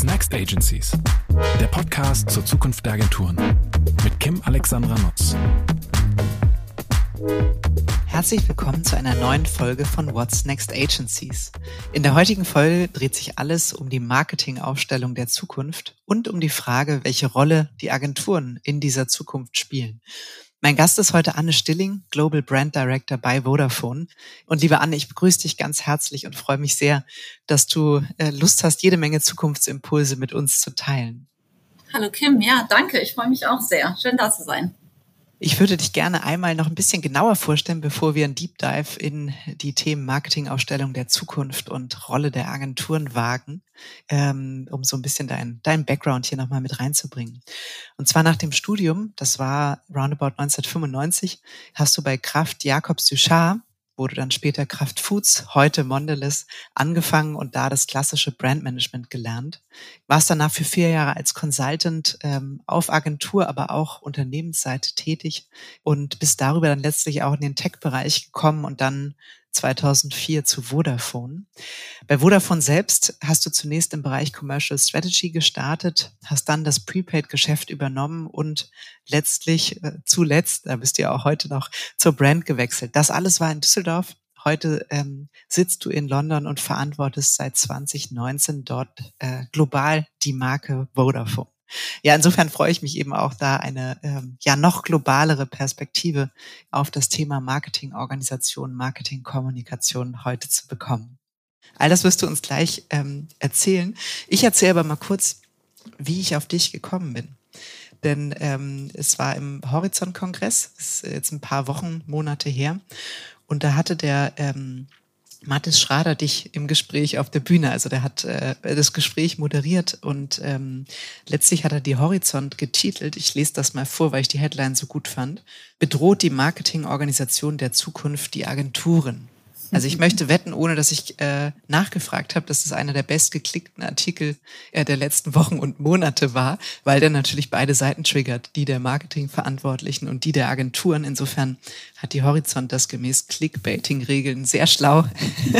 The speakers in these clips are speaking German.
What's Next Agencies? Der Podcast zur Zukunft der Agenturen mit Kim Alexandra Nutz. Herzlich willkommen zu einer neuen Folge von What's Next Agencies. In der heutigen Folge dreht sich alles um die Marketingaufstellung der Zukunft und um die Frage, welche Rolle die Agenturen in dieser Zukunft spielen. Mein Gast ist heute Anne Stilling, Global Brand Director bei Vodafone. Und liebe Anne, ich begrüße dich ganz herzlich und freue mich sehr, dass du äh, Lust hast, jede Menge Zukunftsimpulse mit uns zu teilen. Hallo Kim, ja, danke. Ich freue mich auch sehr. Schön da zu sein. Ich würde dich gerne einmal noch ein bisschen genauer vorstellen, bevor wir einen Deep Dive in die Themen Marketingausstellung der Zukunft und Rolle der Agenturen wagen, ähm, um so ein bisschen dein, dein Background hier nochmal mit reinzubringen. Und zwar nach dem Studium, das war roundabout 1995, hast du bei Kraft Jacobs Duchard wurde dann später Kraft Foods, heute Mondelez, angefangen und da das klassische Brandmanagement gelernt. Warst danach für vier Jahre als Consultant ähm, auf Agentur, aber auch Unternehmensseite tätig und bist darüber dann letztlich auch in den Tech-Bereich gekommen und dann 2004 zu Vodafone. Bei Vodafone selbst hast du zunächst im Bereich Commercial Strategy gestartet, hast dann das Prepaid-Geschäft übernommen und letztlich, äh, zuletzt, da bist du ja auch heute noch zur Brand gewechselt. Das alles war in Düsseldorf. Heute ähm, sitzt du in London und verantwortest seit 2019 dort äh, global die Marke Vodafone. Ja, insofern freue ich mich eben auch da eine ähm, ja noch globalere Perspektive auf das Thema Marketingorganisation, Marketingkommunikation heute zu bekommen. All das wirst du uns gleich ähm, erzählen. Ich erzähle aber mal kurz, wie ich auf dich gekommen bin. Denn ähm, es war im Horizont-Kongress, ist jetzt ein paar Wochen, Monate her. Und da hatte der ähm, Mathis Schrader dich im Gespräch auf der Bühne. Also der hat äh, das Gespräch moderiert und ähm, letztlich hat er die Horizont getitelt. Ich lese das mal vor, weil ich die Headline so gut fand. Bedroht die Marketingorganisation der Zukunft die Agenturen? Also ich möchte wetten, ohne dass ich äh, nachgefragt habe, dass es einer der bestgeklickten Artikel äh, der letzten Wochen und Monate war, weil der natürlich beide Seiten triggert, die der Marketingverantwortlichen und die der Agenturen. Insofern hat die Horizont das gemäß Clickbaiting-Regeln sehr schlau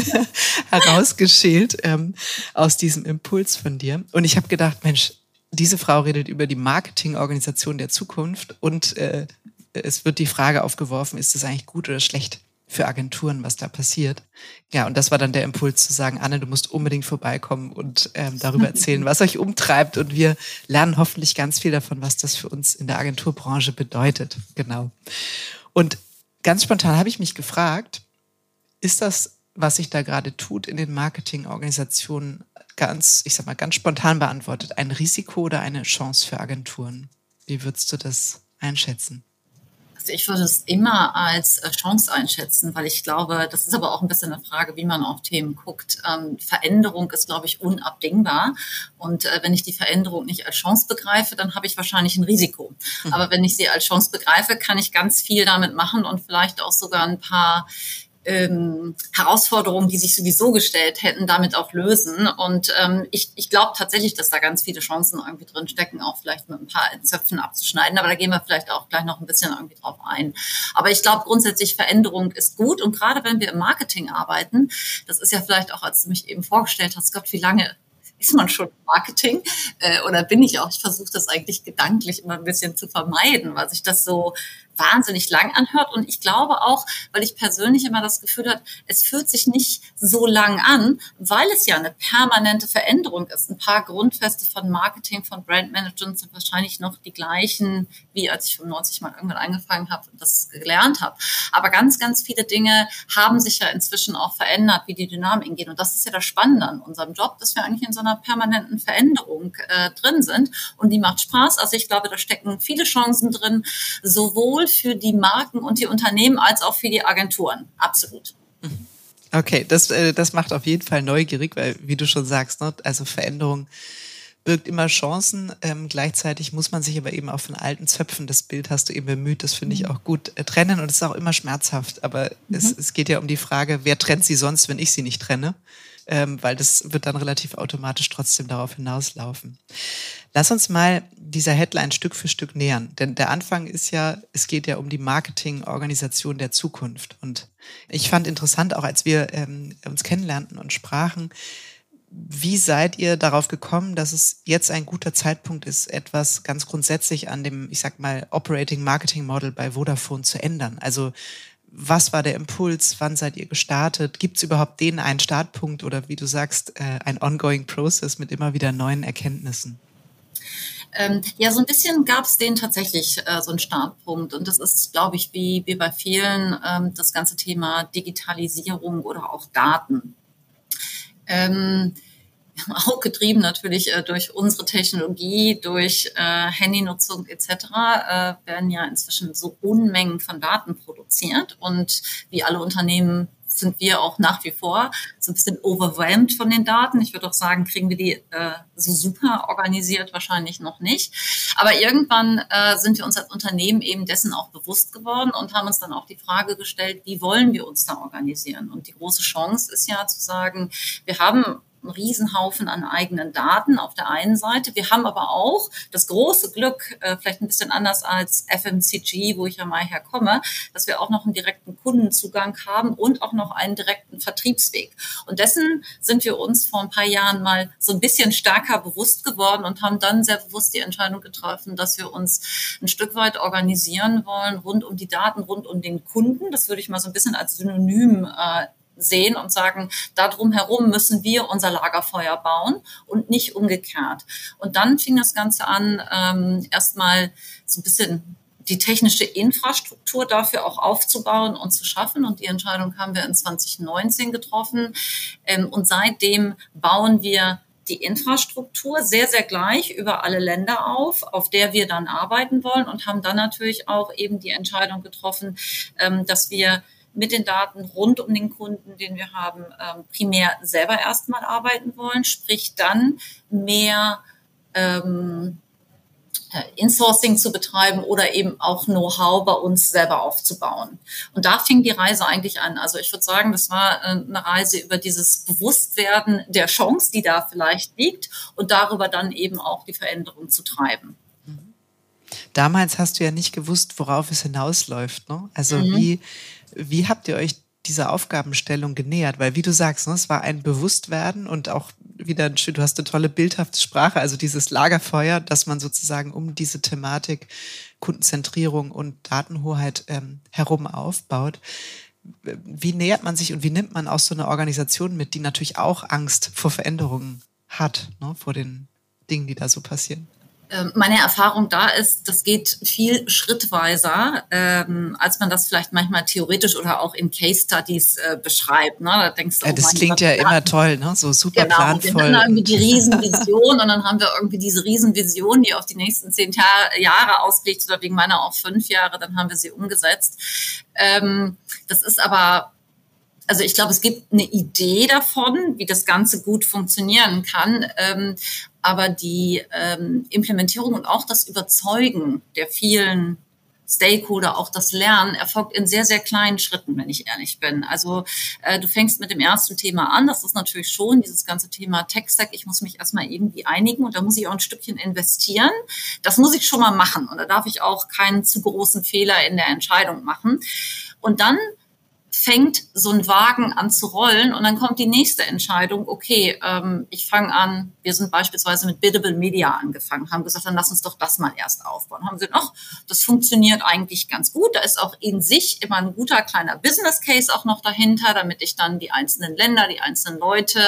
herausgeschält ähm, aus diesem Impuls von dir. Und ich habe gedacht, Mensch, diese Frau redet über die Marketingorganisation der Zukunft und äh, es wird die Frage aufgeworfen, ist das eigentlich gut oder schlecht? Für Agenturen, was da passiert. Ja, und das war dann der Impuls zu sagen, Anne, du musst unbedingt vorbeikommen und ähm, darüber erzählen, was euch umtreibt. Und wir lernen hoffentlich ganz viel davon, was das für uns in der Agenturbranche bedeutet. Genau. Und ganz spontan habe ich mich gefragt, ist das, was sich da gerade tut in den Marketingorganisationen, ganz, ich sag mal, ganz spontan beantwortet, ein Risiko oder eine Chance für Agenturen? Wie würdest du das einschätzen? Also ich würde es immer als äh, Chance einschätzen, weil ich glaube, das ist aber auch ein bisschen eine Frage, wie man auf Themen guckt. Ähm, Veränderung ist, glaube ich, unabdingbar. Und äh, wenn ich die Veränderung nicht als Chance begreife, dann habe ich wahrscheinlich ein Risiko. Mhm. Aber wenn ich sie als Chance begreife, kann ich ganz viel damit machen und vielleicht auch sogar ein paar ähm, Herausforderungen, die sich sowieso gestellt hätten, damit auch lösen. Und ähm, ich, ich glaube tatsächlich, dass da ganz viele Chancen irgendwie drin stecken, auch vielleicht mit ein paar Zöpfen abzuschneiden. Aber da gehen wir vielleicht auch gleich noch ein bisschen irgendwie drauf ein. Aber ich glaube grundsätzlich, Veränderung ist gut. Und gerade wenn wir im Marketing arbeiten, das ist ja vielleicht auch, als du mich eben vorgestellt hast, Gott, wie lange ist man schon Marketing äh, oder bin ich auch? Ich versuche das eigentlich gedanklich immer ein bisschen zu vermeiden, weil sich das so wahnsinnig lang anhört. Und ich glaube auch, weil ich persönlich immer das Gefühl habe, es fühlt sich nicht so lang an, weil es ja eine permanente Veränderung ist. Ein paar Grundfeste von Marketing, von Brandmanagement sind wahrscheinlich noch die gleichen, wie als ich 95 mal irgendwann angefangen habe und das gelernt habe. Aber ganz, ganz viele Dinge haben sich ja inzwischen auch verändert, wie die Dynamiken gehen. Und das ist ja das Spannende an unserem Job, dass wir eigentlich in so einer permanenten Veränderung äh, drin sind. Und die macht Spaß. Also ich glaube, da stecken viele Chancen drin, sowohl für die Marken und die Unternehmen als auch für die Agenturen. Absolut. Okay, das, äh, das macht auf jeden Fall neugierig, weil, wie du schon sagst, ne, also Veränderung birgt immer Chancen. Ähm, gleichzeitig muss man sich aber eben auch von alten Zöpfen, das Bild hast du eben bemüht, das finde ich mhm. auch gut, äh, trennen und es ist auch immer schmerzhaft. Aber mhm. es, es geht ja um die Frage, wer trennt sie sonst, wenn ich sie nicht trenne? Ähm, weil das wird dann relativ automatisch trotzdem darauf hinauslaufen. Lass uns mal dieser Headline Stück für Stück nähern. Denn der Anfang ist ja, es geht ja um die Marketingorganisation der Zukunft. Und ich fand interessant, auch als wir ähm, uns kennenlernten und sprachen, wie seid ihr darauf gekommen, dass es jetzt ein guter Zeitpunkt ist, etwas ganz grundsätzlich an dem, ich sag mal, Operating Marketing Model bei Vodafone zu ändern? Also was war der Impuls? Wann seid ihr gestartet? Gibt es überhaupt den einen Startpunkt oder wie du sagst, äh, ein ongoing Process mit immer wieder neuen Erkenntnissen? Ähm, ja, so ein bisschen gab es den tatsächlich äh, so einen Startpunkt. Und das ist, glaube ich, wie, wie bei vielen ähm, das ganze Thema Digitalisierung oder auch Daten. Ähm, auch getrieben natürlich äh, durch unsere Technologie, durch äh, Handynutzung etc. Äh, werden ja inzwischen so Unmengen von Daten produziert und wie alle Unternehmen sind wir auch nach wie vor so ein bisschen overwhelmed von den Daten. Ich würde auch sagen, kriegen wir die äh, so super organisiert wahrscheinlich noch nicht. Aber irgendwann äh, sind wir uns als Unternehmen eben dessen auch bewusst geworden und haben uns dann auch die Frage gestellt, wie wollen wir uns da organisieren? Und die große Chance ist ja zu sagen, wir haben einen Riesenhaufen an eigenen Daten auf der einen Seite. Wir haben aber auch das große Glück, äh, vielleicht ein bisschen anders als FMCG, wo ich ja mal herkomme, dass wir auch noch einen direkten Kundenzugang haben und auch noch einen direkten Vertriebsweg. Und dessen sind wir uns vor ein paar Jahren mal so ein bisschen stärker bewusst geworden und haben dann sehr bewusst die Entscheidung getroffen, dass wir uns ein Stück weit organisieren wollen rund um die Daten, rund um den Kunden. Das würde ich mal so ein bisschen als Synonym äh, sehen und sagen, darum herum müssen wir unser Lagerfeuer bauen und nicht umgekehrt. Und dann fing das Ganze an, ähm, erstmal so ein bisschen die technische Infrastruktur dafür auch aufzubauen und zu schaffen. Und die Entscheidung haben wir in 2019 getroffen. Ähm, und seitdem bauen wir die Infrastruktur sehr, sehr gleich über alle Länder auf, auf der wir dann arbeiten wollen und haben dann natürlich auch eben die Entscheidung getroffen, ähm, dass wir mit den Daten rund um den Kunden, den wir haben, ähm, primär selber erstmal arbeiten wollen, sprich dann mehr ähm, äh, Insourcing zu betreiben oder eben auch Know-how bei uns selber aufzubauen. Und da fing die Reise eigentlich an. Also ich würde sagen, das war äh, eine Reise über dieses Bewusstwerden der Chance, die da vielleicht liegt und darüber dann eben auch die Veränderung zu treiben. Damals hast du ja nicht gewusst, worauf es hinausläuft. Ne? Also mhm. wie wie habt ihr euch dieser Aufgabenstellung genähert? Weil, wie du sagst, ne, es war ein Bewusstwerden und auch wieder, du hast eine tolle bildhafte Sprache, also dieses Lagerfeuer, dass man sozusagen um diese Thematik Kundenzentrierung und Datenhoheit ähm, herum aufbaut. Wie nähert man sich und wie nimmt man auch so eine Organisation mit, die natürlich auch Angst vor Veränderungen hat, ne, vor den Dingen, die da so passieren? Ähm, meine Erfahrung da ist, das geht viel schrittweiser, ähm, als man das vielleicht manchmal theoretisch oder auch in Case Studies äh, beschreibt. Ne? Da denkst du, ja, das oh klingt ja immer toll, ne? so super genau, planvoll. Wir haben irgendwie die Riesenvision und dann haben wir irgendwie diese Riesenvision, die auf die nächsten zehn Jahre ausgelegt oder wegen meiner auch fünf Jahre, dann haben wir sie umgesetzt. Ähm, das ist aber also ich glaube, es gibt eine Idee davon, wie das Ganze gut funktionieren kann. Ähm, aber die ähm, Implementierung und auch das Überzeugen der vielen Stakeholder, auch das Lernen, erfolgt in sehr, sehr kleinen Schritten, wenn ich ehrlich bin. Also äh, du fängst mit dem ersten Thema an, das ist natürlich schon dieses ganze Thema Tech-Stack. Ich muss mich erstmal irgendwie einigen und da muss ich auch ein Stückchen investieren. Das muss ich schon mal machen und da darf ich auch keinen zu großen Fehler in der Entscheidung machen. Und dann fängt so ein Wagen an zu rollen und dann kommt die nächste Entscheidung, okay, ähm, ich fange an, wir sind beispielsweise mit Biddable Media angefangen, haben gesagt, dann lass uns doch das mal erst aufbauen. Haben gesagt, ach, das funktioniert eigentlich ganz gut, da ist auch in sich immer ein guter kleiner Business Case auch noch dahinter, damit ich dann die einzelnen Länder, die einzelnen Leute,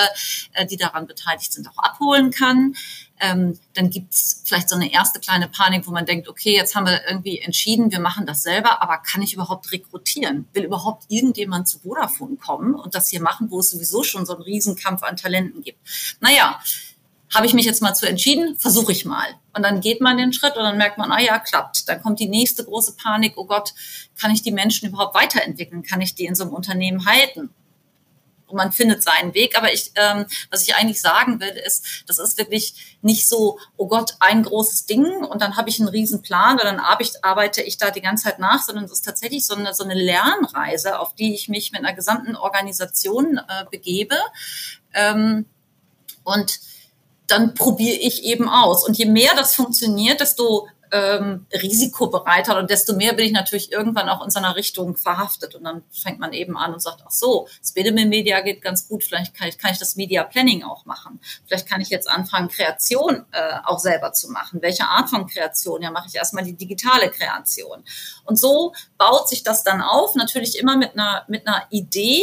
äh, die daran beteiligt sind, auch abholen kann ähm, dann gibt's vielleicht so eine erste kleine Panik, wo man denkt, okay, jetzt haben wir irgendwie entschieden, wir machen das selber, aber kann ich überhaupt rekrutieren? Will überhaupt irgendjemand zu Vodafone kommen und das hier machen, wo es sowieso schon so einen Riesenkampf an Talenten gibt? Naja, habe ich mich jetzt mal zu entschieden, versuche ich mal. Und dann geht man den Schritt und dann merkt man, ah ja, klappt. Dann kommt die nächste große Panik, oh Gott, kann ich die Menschen überhaupt weiterentwickeln? Kann ich die in so einem Unternehmen halten? Und man findet seinen Weg. Aber ich, ähm, was ich eigentlich sagen will, ist, das ist wirklich nicht so, oh Gott, ein großes Ding und dann habe ich einen riesen Plan oder dann arbeite ich da die ganze Zeit nach, sondern es ist tatsächlich so eine, so eine Lernreise, auf die ich mich mit einer gesamten Organisation äh, begebe. Ähm, und dann probiere ich eben aus. Und je mehr das funktioniert, desto ähm, risikobereiter und desto mehr bin ich natürlich irgendwann auch in so einer Richtung verhaftet. Und dann fängt man eben an und sagt, ach so, das Media geht ganz gut, vielleicht kann ich, kann ich das Media Planning auch machen. Vielleicht kann ich jetzt anfangen, Kreation äh, auch selber zu machen. Welche Art von Kreation? Ja, mache ich erstmal die digitale Kreation. Und so baut sich das dann auf, natürlich immer mit einer, mit einer Idee,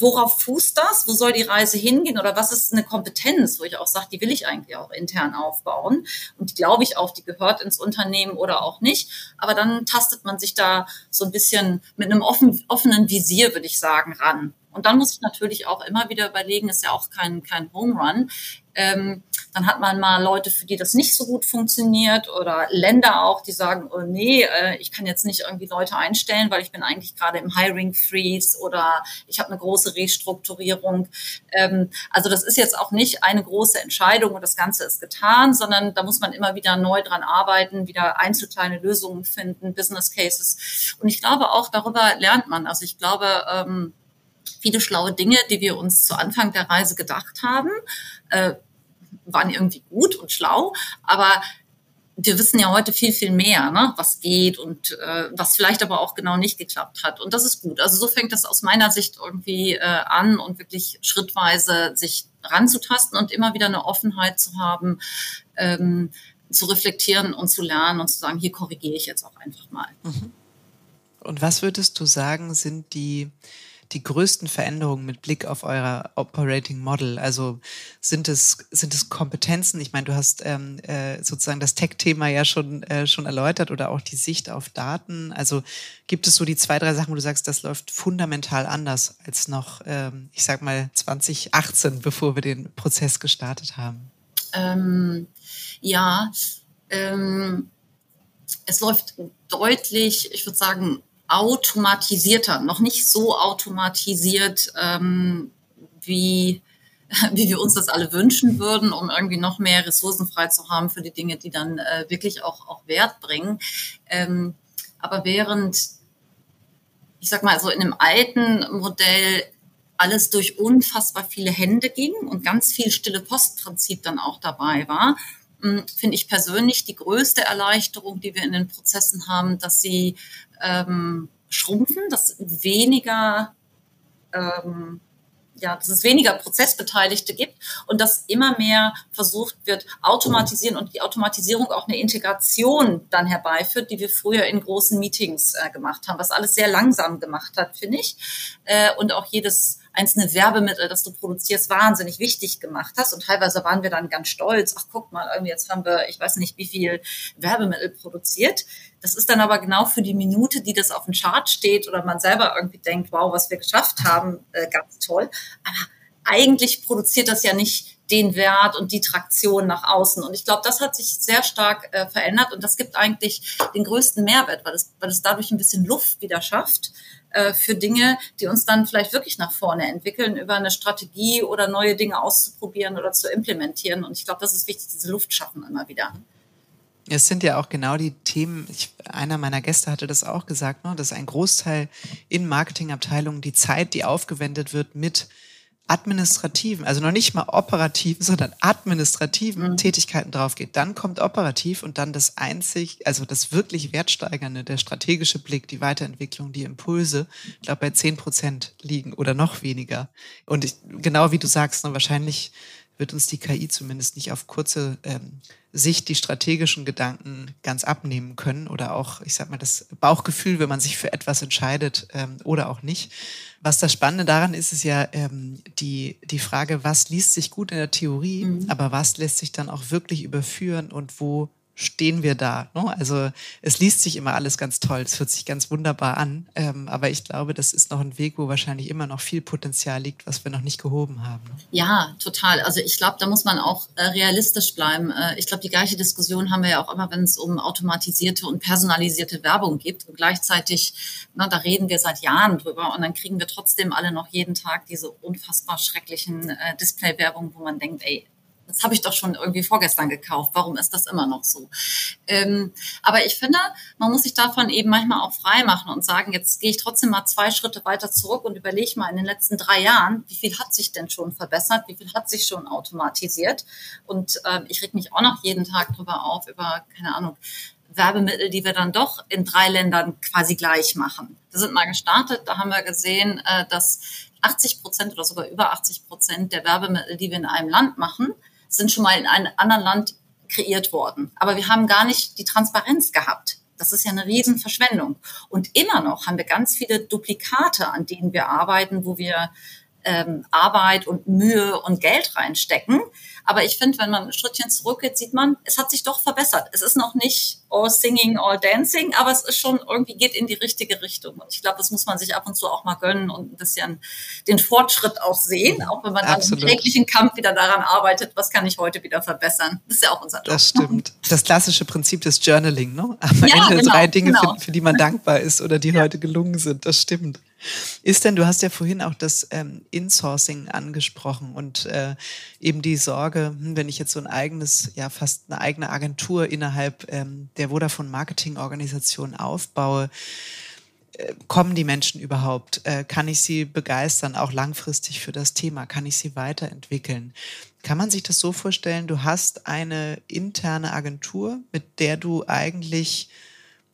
worauf fußt das? Wo soll die Reise hingehen? Oder was ist eine Kompetenz, wo ich auch sage, die will ich eigentlich auch intern aufbauen? Und die glaube ich auch, die gehört ins Unternehmen oder auch nicht. Aber dann tastet man sich da so ein bisschen mit einem offen, offenen Visier, würde ich sagen, ran. Und dann muss ich natürlich auch immer wieder überlegen, ist ja auch kein, kein Home Run. Ähm, dann hat man mal Leute, für die das nicht so gut funktioniert oder Länder auch, die sagen, oh nee, äh, ich kann jetzt nicht irgendwie Leute einstellen, weil ich bin eigentlich gerade im Hiring Freeze oder ich habe eine große Restrukturierung. Ähm, also das ist jetzt auch nicht eine große Entscheidung und das Ganze ist getan, sondern da muss man immer wieder neu dran arbeiten, wieder einzelkleine Lösungen finden, Business Cases. Und ich glaube auch, darüber lernt man. Also ich glaube, ähm, viele schlaue Dinge, die wir uns zu Anfang der Reise gedacht haben, äh, waren irgendwie gut und schlau, aber wir wissen ja heute viel, viel mehr, ne, was geht und äh, was vielleicht aber auch genau nicht geklappt hat. Und das ist gut. Also so fängt das aus meiner Sicht irgendwie äh, an und wirklich schrittweise sich ranzutasten und immer wieder eine Offenheit zu haben, ähm, zu reflektieren und zu lernen und zu sagen, hier korrigiere ich jetzt auch einfach mal. Mhm. Und was würdest du sagen, sind die die größten Veränderungen mit Blick auf euer Operating Model? Also sind es, sind es Kompetenzen? Ich meine, du hast ähm, äh, sozusagen das Tech-Thema ja schon, äh, schon erläutert oder auch die Sicht auf Daten. Also gibt es so die zwei, drei Sachen, wo du sagst, das läuft fundamental anders als noch, ähm, ich sag mal, 2018, bevor wir den Prozess gestartet haben? Ähm, ja, ähm, es läuft deutlich, ich würde sagen, automatisierter, noch nicht so automatisiert, ähm, wie, wie wir uns das alle wünschen würden, um irgendwie noch mehr Ressourcen frei zu haben für die Dinge, die dann äh, wirklich auch, auch Wert bringen. Ähm, aber während, ich sag mal, so in einem alten Modell alles durch unfassbar viele Hände ging und ganz viel stille Postprinzip dann auch dabei war, finde ich persönlich die größte Erleichterung, die wir in den Prozessen haben, dass sie ähm, schrumpfen, dass weniger ähm, ja, dass es weniger Prozessbeteiligte gibt und dass immer mehr versucht wird, automatisieren und die Automatisierung auch eine Integration dann herbeiführt, die wir früher in großen Meetings äh, gemacht haben, was alles sehr langsam gemacht hat, finde ich. Äh, und auch jedes einzelne Werbemittel, das du produzierst, wahnsinnig wichtig gemacht hast. Und teilweise waren wir dann ganz stolz. Ach, guck mal, irgendwie jetzt haben wir, ich weiß nicht, wie viel Werbemittel produziert. Das ist dann aber genau für die Minute, die das auf dem Chart steht oder man selber irgendwie denkt, wow, was wir geschafft haben, äh, ganz toll. Aber eigentlich produziert das ja nicht den Wert und die Traktion nach außen. Und ich glaube, das hat sich sehr stark äh, verändert und das gibt eigentlich den größten Mehrwert, weil es, weil es dadurch ein bisschen Luft wieder schafft äh, für Dinge, die uns dann vielleicht wirklich nach vorne entwickeln, über eine Strategie oder neue Dinge auszuprobieren oder zu implementieren. Und ich glaube, das ist wichtig, diese Luft schaffen immer wieder. Es sind ja auch genau die Themen, ich, einer meiner Gäste hatte das auch gesagt, ne, dass ein Großteil in Marketingabteilungen die Zeit, die aufgewendet wird mit administrativen, also noch nicht mal operativen, sondern administrativen mhm. Tätigkeiten drauf geht. Dann kommt operativ und dann das einzig, also das wirklich Wertsteigernde, der strategische Blick, die Weiterentwicklung, die Impulse, ich glaube bei zehn Prozent liegen oder noch weniger. Und ich, genau wie du sagst, ne, wahrscheinlich wird uns die KI zumindest nicht auf kurze ähm, Sicht die strategischen Gedanken ganz abnehmen können oder auch, ich sag mal, das Bauchgefühl, wenn man sich für etwas entscheidet ähm, oder auch nicht. Was das Spannende daran ist, ist ja ähm, die, die Frage, was liest sich gut in der Theorie, mhm. aber was lässt sich dann auch wirklich überführen und wo stehen wir da. Ne? Also es liest sich immer alles ganz toll, es hört sich ganz wunderbar an, ähm, aber ich glaube, das ist noch ein Weg, wo wahrscheinlich immer noch viel Potenzial liegt, was wir noch nicht gehoben haben. Ja, total. Also ich glaube, da muss man auch äh, realistisch bleiben. Äh, ich glaube, die gleiche Diskussion haben wir ja auch immer, wenn es um automatisierte und personalisierte Werbung geht. Und gleichzeitig, na, da reden wir seit Jahren drüber und dann kriegen wir trotzdem alle noch jeden Tag diese unfassbar schrecklichen äh, Display-Werbung, wo man denkt, ey, das habe ich doch schon irgendwie vorgestern gekauft. Warum ist das immer noch so? Ähm, aber ich finde, man muss sich davon eben manchmal auch frei machen und sagen, jetzt gehe ich trotzdem mal zwei Schritte weiter zurück und überlege mal in den letzten drei Jahren, wie viel hat sich denn schon verbessert, wie viel hat sich schon automatisiert. Und äh, ich reg mich auch noch jeden Tag drüber auf, über, keine Ahnung, Werbemittel, die wir dann doch in drei Ländern quasi gleich machen. Wir sind mal gestartet, da haben wir gesehen, äh, dass 80 Prozent oder sogar über 80 Prozent der Werbemittel, die wir in einem Land machen, sind schon mal in einem anderen Land kreiert worden. Aber wir haben gar nicht die Transparenz gehabt. Das ist ja eine Riesenverschwendung. Und immer noch haben wir ganz viele Duplikate, an denen wir arbeiten, wo wir ähm, Arbeit und Mühe und Geld reinstecken. Aber ich finde, wenn man ein Schrittchen zurückgeht, sieht man, es hat sich doch verbessert. Es ist noch nicht all singing, all dancing, aber es ist schon irgendwie geht in die richtige Richtung. Und ich glaube, das muss man sich ab und zu auch mal gönnen und ein bisschen den Fortschritt auch sehen, auch wenn man Absolut. dann im täglichen Kampf wieder daran arbeitet, was kann ich heute wieder verbessern. Das ist ja auch unser Job. Das stimmt. Das klassische Prinzip des Journaling, ne? Am ja, Ende genau, drei Dinge genau. finden, für die man dankbar ist oder die ja. heute gelungen sind. Das stimmt. Ist denn, du hast ja vorhin auch das ähm, Insourcing angesprochen und äh, eben die Sorge, hm, wenn ich jetzt so ein eigenes, ja fast eine eigene Agentur innerhalb ähm, der Vodafone Marketing Organisation aufbaue, äh, kommen die Menschen überhaupt? Äh, kann ich sie begeistern, auch langfristig für das Thema? Kann ich sie weiterentwickeln? Kann man sich das so vorstellen, du hast eine interne Agentur, mit der du eigentlich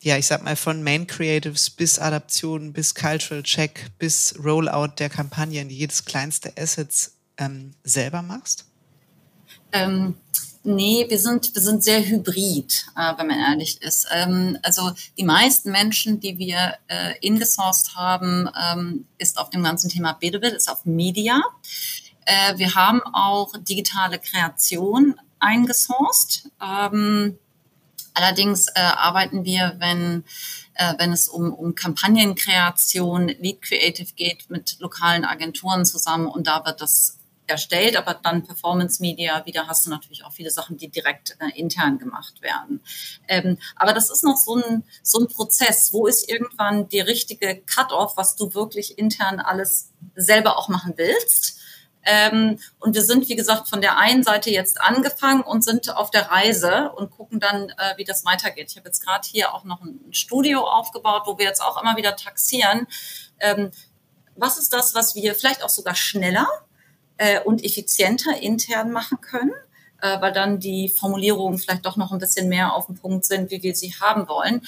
ja, ich sag mal, von Main Creatives bis Adaption, bis Cultural Check, bis Rollout der Kampagnen, jedes kleinste Assets ähm, selber machst? Ähm, nee, wir sind, wir sind sehr hybrid, äh, wenn man ehrlich ist. Ähm, also die meisten Menschen, die wir äh, ingesourced haben, ähm, ist auf dem ganzen Thema Biddable, ist auf Media. Äh, wir haben auch digitale Kreation eingesourced. Ähm, Allerdings äh, arbeiten wir, wenn, äh, wenn es um, um Kampagnenkreation, Lead Creative geht, mit lokalen Agenturen zusammen und da wird das erstellt, aber dann Performance Media, wieder hast du natürlich auch viele Sachen, die direkt äh, intern gemacht werden. Ähm, aber das ist noch so ein, so ein Prozess. Wo ist irgendwann die richtige Cut-off, was du wirklich intern alles selber auch machen willst? Ähm, und wir sind, wie gesagt, von der einen Seite jetzt angefangen und sind auf der Reise und gucken dann, äh, wie das weitergeht. Ich habe jetzt gerade hier auch noch ein Studio aufgebaut, wo wir jetzt auch immer wieder taxieren. Ähm, was ist das, was wir vielleicht auch sogar schneller äh, und effizienter intern machen können? Äh, weil dann die Formulierungen vielleicht doch noch ein bisschen mehr auf dem Punkt sind, wie wir sie haben wollen.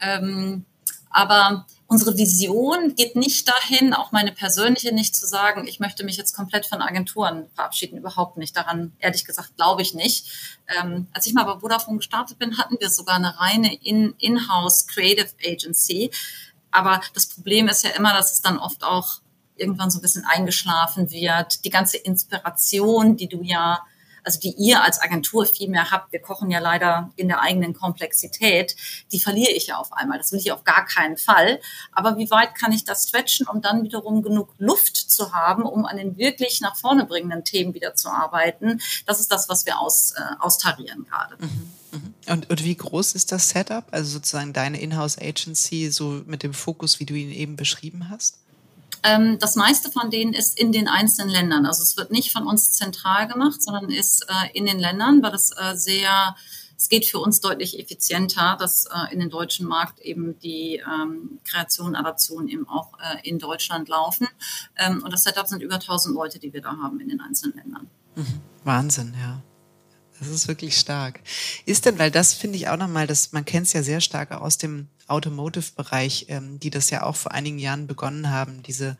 Ähm, aber unsere Vision geht nicht dahin, auch meine persönliche nicht zu sagen, ich möchte mich jetzt komplett von Agenturen verabschieden. Überhaupt nicht. Daran, ehrlich gesagt, glaube ich nicht. Ähm, als ich mal bei Vodafone gestartet bin, hatten wir sogar eine reine In-House Creative Agency. Aber das Problem ist ja immer, dass es dann oft auch irgendwann so ein bisschen eingeschlafen wird. Die ganze Inspiration, die du ja also die ihr als Agentur viel mehr habt, wir kochen ja leider in der eigenen Komplexität, die verliere ich ja auf einmal. Das will ich auf gar keinen Fall. Aber wie weit kann ich das stretchen, um dann wiederum genug Luft zu haben, um an den wirklich nach vorne bringenden Themen wieder zu arbeiten? Das ist das, was wir aus, äh, austarieren gerade. Mhm. mhm. Und, und wie groß ist das Setup? Also sozusagen deine Inhouse-Agency, so mit dem Fokus, wie du ihn eben beschrieben hast? Ähm, das meiste von denen ist in den einzelnen Ländern. Also es wird nicht von uns zentral gemacht, sondern ist äh, in den Ländern, weil es äh, sehr, es geht für uns deutlich effizienter, dass äh, in den deutschen Markt eben die ähm, Kreation, Adaption eben auch äh, in Deutschland laufen. Ähm, und das Setup sind über 1000 Leute, die wir da haben in den einzelnen Ländern. Mhm. Wahnsinn, ja. Das ist wirklich stark. Ist denn, weil das finde ich auch nochmal, dass man kennt es ja sehr stark aus dem Automotive-Bereich, ähm, die das ja auch vor einigen Jahren begonnen haben, diese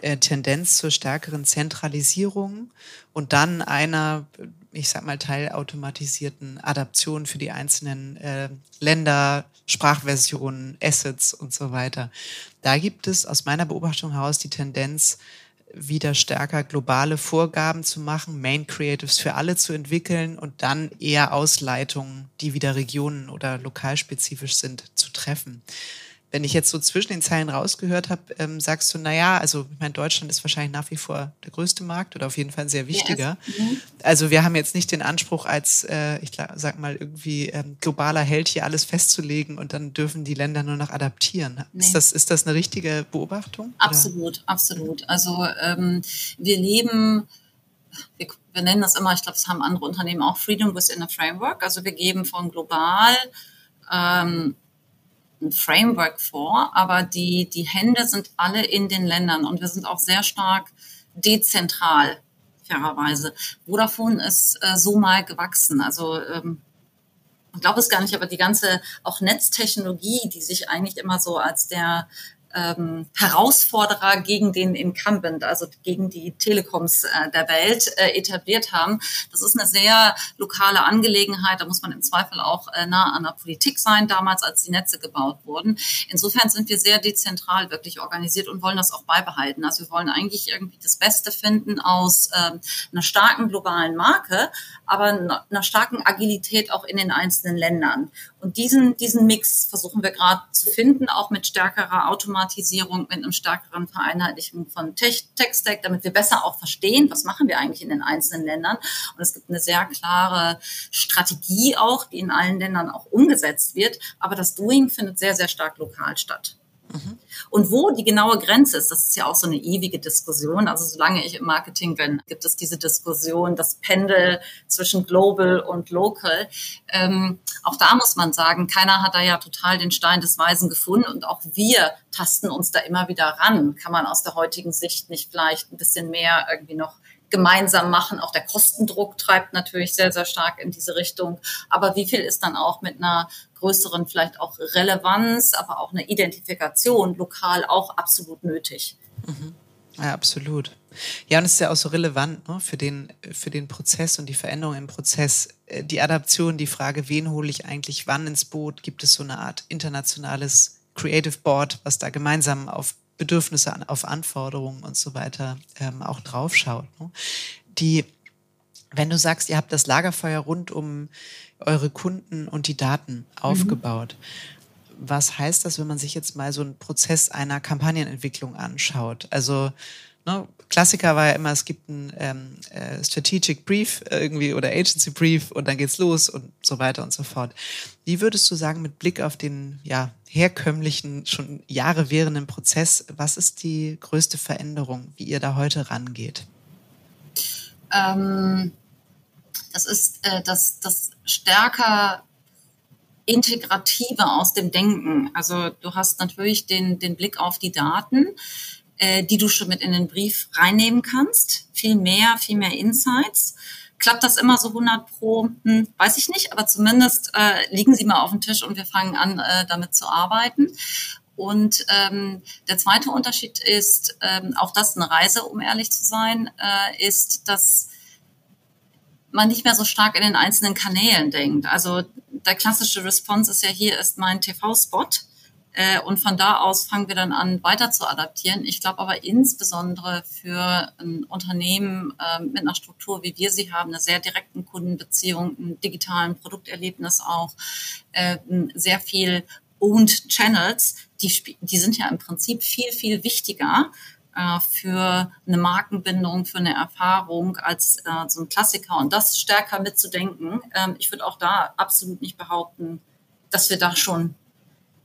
äh, Tendenz zur stärkeren Zentralisierung und dann einer, ich sag mal, teilautomatisierten Adaption für die einzelnen äh, Länder, Sprachversionen, Assets und so weiter. Da gibt es aus meiner Beobachtung heraus die Tendenz, wieder stärker globale Vorgaben zu machen, Main Creatives für alle zu entwickeln und dann eher Ausleitungen, die wieder regionen- oder lokalspezifisch sind, zu treffen wenn ich jetzt so zwischen den Zeilen rausgehört habe, ähm, sagst du, naja, also ich meine, Deutschland ist wahrscheinlich nach wie vor der größte Markt oder auf jeden Fall ein sehr wichtiger. Yes. Mhm. Also wir haben jetzt nicht den Anspruch, als, äh, ich sag mal, irgendwie ähm, globaler Held hier alles festzulegen und dann dürfen die Länder nur noch adaptieren. Nee. Ist, das, ist das eine richtige Beobachtung? Absolut, oder? absolut. Also ähm, wir leben wir, wir nennen das immer, ich glaube, das haben andere Unternehmen auch Freedom within a Framework. Also wir geben von global ähm, ein Framework vor, aber die, die Hände sind alle in den Ländern und wir sind auch sehr stark dezentral, fairerweise. Vodafone ist äh, so mal gewachsen. Also ähm, ich glaube es gar nicht, aber die ganze auch Netztechnologie, die sich eigentlich immer so als der ähm, Herausforderer gegen den Incumbent, also gegen die Telekoms äh, der Welt äh, etabliert haben. Das ist eine sehr lokale Angelegenheit. Da muss man im Zweifel auch äh, nah an der Politik sein, damals als die Netze gebaut wurden. Insofern sind wir sehr dezentral wirklich organisiert und wollen das auch beibehalten. Also wir wollen eigentlich irgendwie das Beste finden aus äh, einer starken globalen Marke, aber einer starken Agilität auch in den einzelnen Ländern. Und diesen, diesen Mix versuchen wir gerade zu finden, auch mit stärkerer Automatisierung, mit einem stärkeren Vereinheitlichung von Tech-Stack, damit wir besser auch verstehen, was machen wir eigentlich in den einzelnen Ländern. Und es gibt eine sehr klare Strategie auch, die in allen Ländern auch umgesetzt wird. Aber das Doing findet sehr, sehr stark lokal statt. Und wo die genaue Grenze ist, das ist ja auch so eine ewige Diskussion. Also solange ich im Marketing bin, gibt es diese Diskussion, das Pendel zwischen global und local. Ähm, auch da muss man sagen, keiner hat da ja total den Stein des Weisen gefunden und auch wir tasten uns da immer wieder ran. Kann man aus der heutigen Sicht nicht vielleicht ein bisschen mehr irgendwie noch gemeinsam machen. Auch der Kostendruck treibt natürlich sehr, sehr stark in diese Richtung. Aber wie viel ist dann auch mit einer größeren vielleicht auch Relevanz, aber auch eine Identifikation lokal auch absolut nötig? Mhm. Ja, absolut. Ja, und es ist ja auch so relevant ne, für, den, für den Prozess und die Veränderung im Prozess. Äh, die Adaption, die Frage, wen hole ich eigentlich wann ins Boot? Gibt es so eine Art internationales Creative Board, was da gemeinsam auf Bedürfnisse, auf Anforderungen und so weiter ähm, auch draufschaut. Ne? Die, wenn du sagst, ihr habt das Lagerfeuer rund um eure Kunden und die Daten mhm. aufgebaut, mhm. was heißt das, wenn man sich jetzt mal so einen Prozess einer Kampagnenentwicklung anschaut? Also ne, Klassiker war ja immer, es gibt einen ähm, äh, Strategic Brief irgendwie oder Agency Brief und dann geht's los und so weiter und so fort. Wie würdest du sagen, mit Blick auf den ja, herkömmlichen, schon Jahre währenden Prozess, was ist die größte Veränderung, wie ihr da heute rangeht? Ähm, das ist äh, das, das stärker Integrative aus dem Denken. Also du hast natürlich den, den Blick auf die Daten äh, die du schon mit in den Brief reinnehmen kannst. Viel mehr, viel mehr Insights. Klappt das immer so 100 pro? Hm, weiß ich nicht, aber zumindest äh, liegen sie mal auf dem Tisch und wir fangen an, äh, damit zu arbeiten. Und ähm, der zweite Unterschied ist, ähm, auch das eine Reise, um ehrlich zu sein, äh, ist, dass man nicht mehr so stark in den einzelnen Kanälen denkt. Also der klassische Response ist ja hier ist mein TV-Spot äh, und von da aus fangen wir dann an, weiter zu adaptieren. Ich glaube aber insbesondere für ein Unternehmen äh, mit einer Struktur, wie wir sie haben, einer sehr direkten Kundenbeziehung, einem digitalen Produkterlebnis auch, äh, sehr viel Owned Channels, die, die sind ja im Prinzip viel, viel wichtiger äh, für eine Markenbindung, für eine Erfahrung als äh, so ein Klassiker und das stärker mitzudenken. Ähm, ich würde auch da absolut nicht behaupten, dass wir da schon